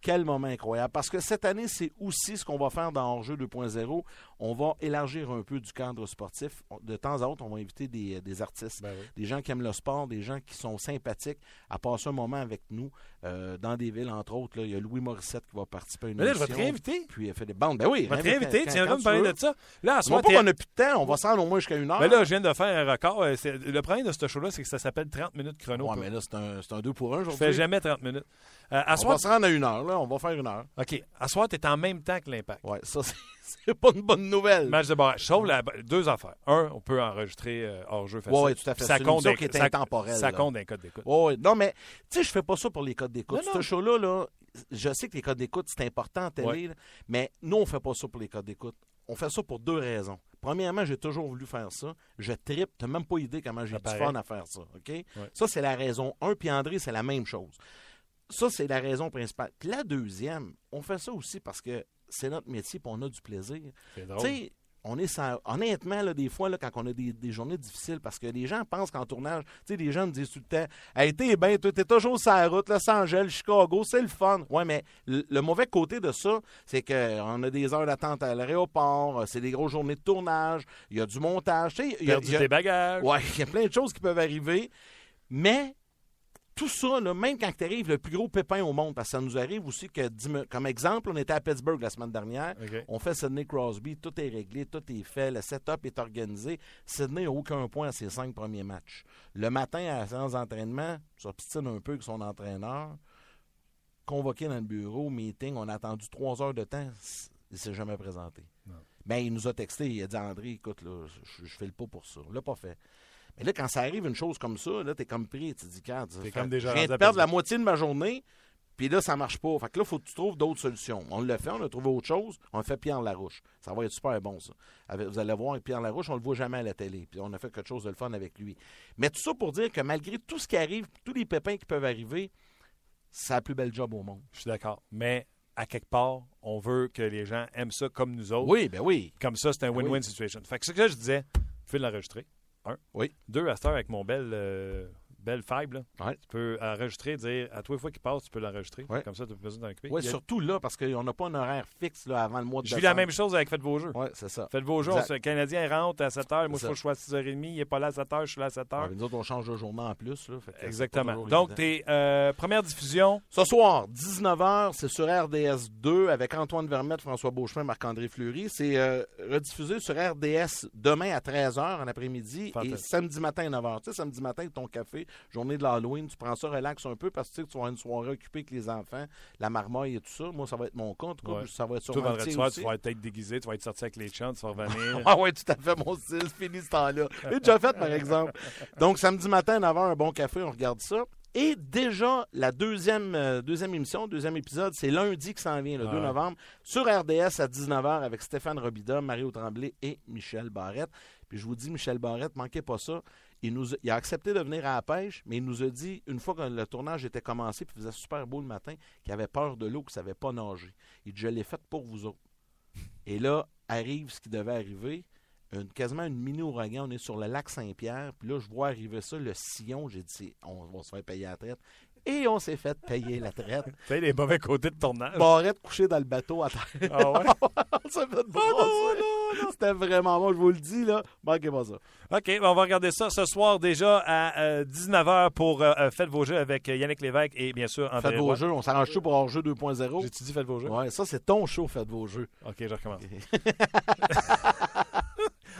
Quel moment incroyable. Parce que cette année, c'est aussi ce qu'on va faire dans Hors-jeu 2.0. On va élargir un peu du cadre sportif. De temps à autre, on va inviter des, des artistes,
Ben oui.
des gens qui aiment le sport, des gens qui sont sympathiques à passer un moment avec nous euh, dans des villes, entre autres. là. il y a Louis Morissette qui va participer à une
Mais là, je vais te
émission.
réinviter.
Puis il fait des bandes. Ben oui,
Je vais te
réinvite
réinviter. Tu viendras me parler de ça. Là, à
Non
soir,
pas qu'on a plus de temps, on va se rendre au moins jusqu'à une heure.
Mais là, je viens de faire un record. Euh, Le problème de ce show-là, c'est que ça s'appelle 30 minutes chrono.
Ouais, mais là, c'est un, c'est un 2 pour 1
Je
aujourd'hui.
fais jamais 30 minutes. Euh, à
On
soir,
va se rendre à une heure, là. On va faire une heure.
OK. À soir, tu es en même temps que l'impact.
Ouais, ça, c'est- c'est pas une bonne nouvelle.
Match de barrage. Sauf la- deux affaires. Un, on peut enregistrer euh, hors jeu facile.
Ouais, tout à fait.
Ça compte
qui est
ça-
intemporelle,
Ça compte d'un code d'écoute.
Ouais. Non, mais, tu sais, je fais pas ça pour les codes d'écoute. Ce show-là, là, je sais que les codes d'écoute, c'est important en télé,
Ouais.
là, mais nous, on fait pas ça pour les codes d'écoute. On fait ça pour deux raisons. Premièrement, j'ai toujours voulu faire ça. Je tripe. T'as même pas idée comment j'ai du fun à faire ça. OK?
Ouais.
Ça, c'est la raison. Un, puis André, c'est la même chose. Ça, c'est la raison principale. Puis la deuxième, on fait ça aussi parce que c'est notre métier et on a du plaisir.
C'est drôle.
on est sans- honnêtement, là, des fois, là, quand on a des, des journées difficiles, parce que les gens pensent qu'en tournage, tu sais, les gens me disent tout le temps Hey, t'es bien, toi, t'es toujours sur la route, Los Angeles, Chicago, c'est le fun. Ouais, mais le, le mauvais côté de ça, c'est qu'on a des heures d'attente à l'aéroport, euh, c'est des grosses journées de tournage, il y a du montage, tu sais, il y a- y
tes bagages.
Ouais, il y a plein de choses qui peuvent arriver. Mais tout ça, là, même quand tu arrives le plus gros pépin au monde, parce que ça nous arrive aussi que, comme exemple, on était à Pittsburgh la semaine dernière. On fait Sidney Crosby, tout est réglé, tout est fait, le setup est organisé. Sidney n'a aucun point à ses cinq premiers matchs. Le matin, à la séance d'entraînement, s'obstine un peu avec son entraîneur. Convoqué dans le bureau, meeting, on a attendu trois heures de temps. Il s'est jamais présenté. Ben, il nous a texté, il a dit André, écoute, là, je, je fais le pas pour ça. Il l'a pas fait. Mais là, quand ça arrive une chose comme ça, là, t'es comme pris, tu te dis, quand
T'es comme déjà
je viens de perdre la moitié de ma journée, puis là, ça marche pas. Fait que là, il faut que tu trouves d'autres solutions. On l'a fait, on a trouvé autre chose. On a fait Pierre Larouche. Ça va être super bon, ça. Avec- vous allez voir, Pierre Larouche, on le voit jamais à la télé. Puis on a fait quelque chose de le fun avec lui. Mais tout ça pour dire que malgré tout ce qui arrive, tous les pépins qui peuvent arriver, c'est la plus belle job au monde.
Je suis d'accord. Mais à quelque part, on veut que les gens aiment ça comme nous autres.
Oui, ben oui.
Comme ça, c'est un
Ben
win-win
oui.
situation. Fait que ce que je disais, tu peux l'enregistrer. Un.
Oui.
Deux, à cette heure, avec mon bel, euh, belle fibre,
Ouais.
tu peux enregistrer, dire à toi, fois qu'il passe, tu peux l'enregistrer.
Ouais.
Comme ça, tu n'as pas besoin d'en occuper.
Oui,
a-
surtout là, parce qu'on n'a pas un horaire fixe là, avant le mois de
Je vis la même chose avec Faites vos jeux.
Oui, c'est ça.
Faites vos jeux, le Canadien rentre à 7 h. Moi,
C'est
faut que je sois à 6h30. Il n'est pas là à 7 h. Je suis là à 7 h.
Ouais, nous autres, on change de journée en plus. Là,
Exactement. Donc, tes euh, première diffusion,
Ce soir, 19h, c'est sur RDS 2 avec Antoine Vermette, François Beauchemin, Marc-André Fleury. C'est euh, rediffusé sur RDS demain à 13h en après-midi et samedi matin à 9h. Tu sais, samedi matin, ton café, journée de l'Halloween, tu prends ça relax un peu parce que tu sais que tu vas avoir une soirée occupée avec les enfants, la marmaille et tout ça. Moi, ça va être mon cas. En tout cas,
Ouais.
ça va être sur mon
vendredi soir,
aussi.
tu vas être déguisé, tu vas être sorti avec les chants, tu vas revenir.
Ah ouais, tout à fait mon style. Fini ce temps-là. J'ai déjà fait, par exemple. Donc, samedi matin, 9h, un bon café, on regarde ça. Et déjà, la deuxième, euh, deuxième émission, deuxième épisode, c'est lundi qui s'en vient, le
Ah
2
ouais.
novembre, sur RDS à 19h avec Stéphane Robida, Mario Tremblay et Michel Barrette. Puis je vous dis, Michel Barrette, manquez pas ça. Il, a, accepté de venir à la pêche, mais il nous a dit, une fois que le tournage était commencé, puis il faisait super beau le matin, qu'il avait peur de l'eau, qu'il ne savait pas nager. Il dit, je l'ai fait pour vous autres. Et là, arrive ce qui devait arriver. Une- quasiment une mini-ouragan. On est sur le lac Saint-Pierre. Puis là, je vois arriver ça, le sillon. J'ai dit, on va se faire payer la traite. Et on s'est fait payer la traite.
tu sais, les mauvais côtés de tournage.
Barrette couché dans le bateau à terre.
Ah ouais?
on s'est fait brasser. C'était vraiment bon, je vous le dis, là. Manquez pas ça.
OK, ben, on va regarder ça ce soir déjà à 19h pour euh, euh, Faites vos jeux avec euh, Yannick Lévesque et bien sûr André
Faites vos
Roy.
jeux. On s'arrange tout pour hors-jeu 2.0.
J'ai-tu dit Faites vos jeux?
Ouais, ça, c'est ton show, Faites vos jeux.
OK, je recommence.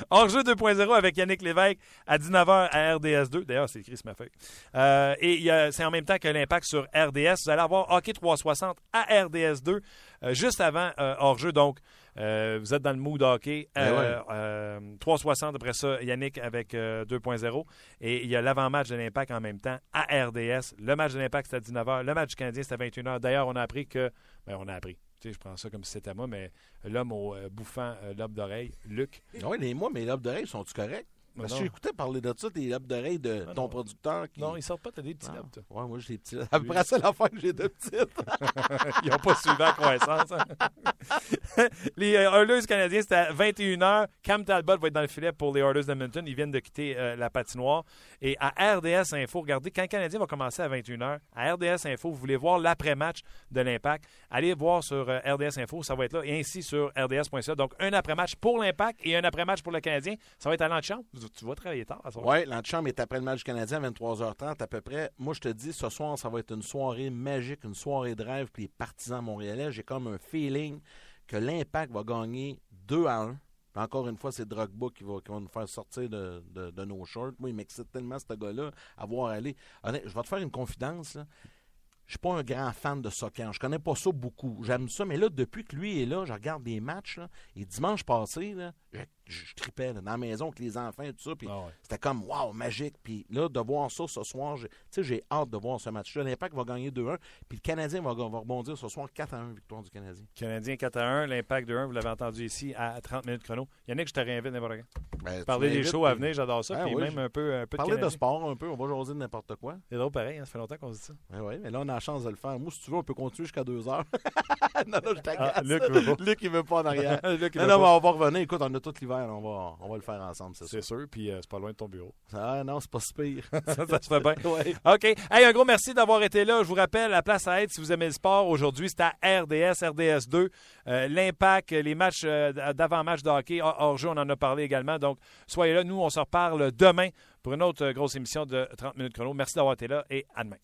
Hors-jeu 2.0 avec Yannick Lévesque à 19h à RDS2. D'ailleurs, c'est écrit sur ma feuille. Euh, et a- c'est en même temps que l'impact sur RDS. Vous allez avoir Hockey 360 à RDS2 euh, juste avant euh, hors-jeu. Donc, euh, vous êtes dans le mood hockey.
Ben
Euh, euh, 360 après ça, Yannick avec euh, 2.0. Et il y a l'avant-match de l'impact en même temps à RDS. Le match de l'impact, c'est à 19h. Le match du Canadien, c'est à 21h. D'ailleurs, on a appris que... Ben, on a appris. Je prends ça comme si c'était moi, mais l'homme au euh, bouffant euh, lobe d'oreille, Luc,
Oui, les, moi, mes lobes d'oreille sont-tu corrects? Parce que j'écoutais parler de ça, tes lobes d'oreille de
Ah
ton
non.
producteur. Qui...
Non, ils sortent pas, t'as des petits
Ah.
toi.
Ouais, moi, j'ai des petits. À peu près ça l'affaire que j'ai de petites.
Ils n'ont pas suivi la croissance. hein. les euh, Oilers canadiens, c'était à 21h. Cam Talbot va être dans le filet pour les Oilers d'Edmonton. Ils viennent de quitter euh, la patinoire. Et à RDS Info, regardez, quand le Canadien va commencer à 21h, à RDS Info, vous voulez voir l'après-match de l'Impact, allez voir sur euh, RDS Info, ça va être là, et ainsi sur RDS.ca. Donc, un après-match pour l'Impact et un après-match pour le Canadien. Ça va être à l'antichambre. Tu vas travailler tard à moment
Oui, l'antichambre est après le match canadien à 23h30 à peu près. Moi, je te dis, ce soir, ça va être une soirée magique, une soirée de rêve pour les partisans montréalais. J'ai comme un feeling que l'Impact va gagner 2 à 1. Puis encore une fois, c'est Drogba qui va, qui va nous faire sortir de, nos shorts. Moi, il m'excite tellement, ce gars-là, à voir aller. Je vais te faire une confidence. Je suis pas un grand fan de soccer. Je connais pas ça beaucoup. J'aime ça, mais là, depuis que lui est là, je regarde des matchs. et dimanche passé, là, je, tripais dans la maison avec les enfants et tout ça. Puis
Ah ouais.
c'était comme, wow, magique. Puis là, de voir ça ce soir, j'ai- tu sais, j'ai hâte de voir ce match-là. L'Impact va gagner 2-1. Puis le Canadien va, va rebondir ce soir 4-1, victoire du Canadien.
Canadien 4 à 1, l'Impact 2 1, vous l'avez entendu ici à 30 minutes chrono. Yannick, je te réinvite n'importe quand.
Ben,
Parler des shows à venir, j'adore ça.
Ah
puis
oui,
même un peu, un peu de
Parler de
Canadien.
sport un peu, on va jaser de n'importe quoi.
C'est drôle pareil, hein, ça fait longtemps qu'on se dit ça.
Oui, oui, mais là, on a la chance de le faire. Moi, si tu veux, on peut continuer jusqu'à 2 heures. non, non, je t'agace.
Ah, Luc.
Luc, il veut pas en arrière.
Luc,
non, non, on va revenir. Écoute, on a tout l'hiver, on va, on va le faire ensemble, c'est
C'est
sûr.
sûr, puis euh, c'est pas loin de ton bureau.
Ah non, c'est pas si pire.
ça, ça se fait bien.
Ouais.
OK. Hey, un gros merci d'avoir été là. Je vous rappelle, la place à être, si vous aimez le sport, aujourd'hui, c'est à RDS, RDS 2. Euh, L'impact, les matchs euh, d'avant-match de hockey, hors hors jeu, on en a parlé également. Donc, soyez là. Nous, on se reparle demain pour une autre euh, grosse émission de 30 minutes chrono. Merci d'avoir été là et à demain.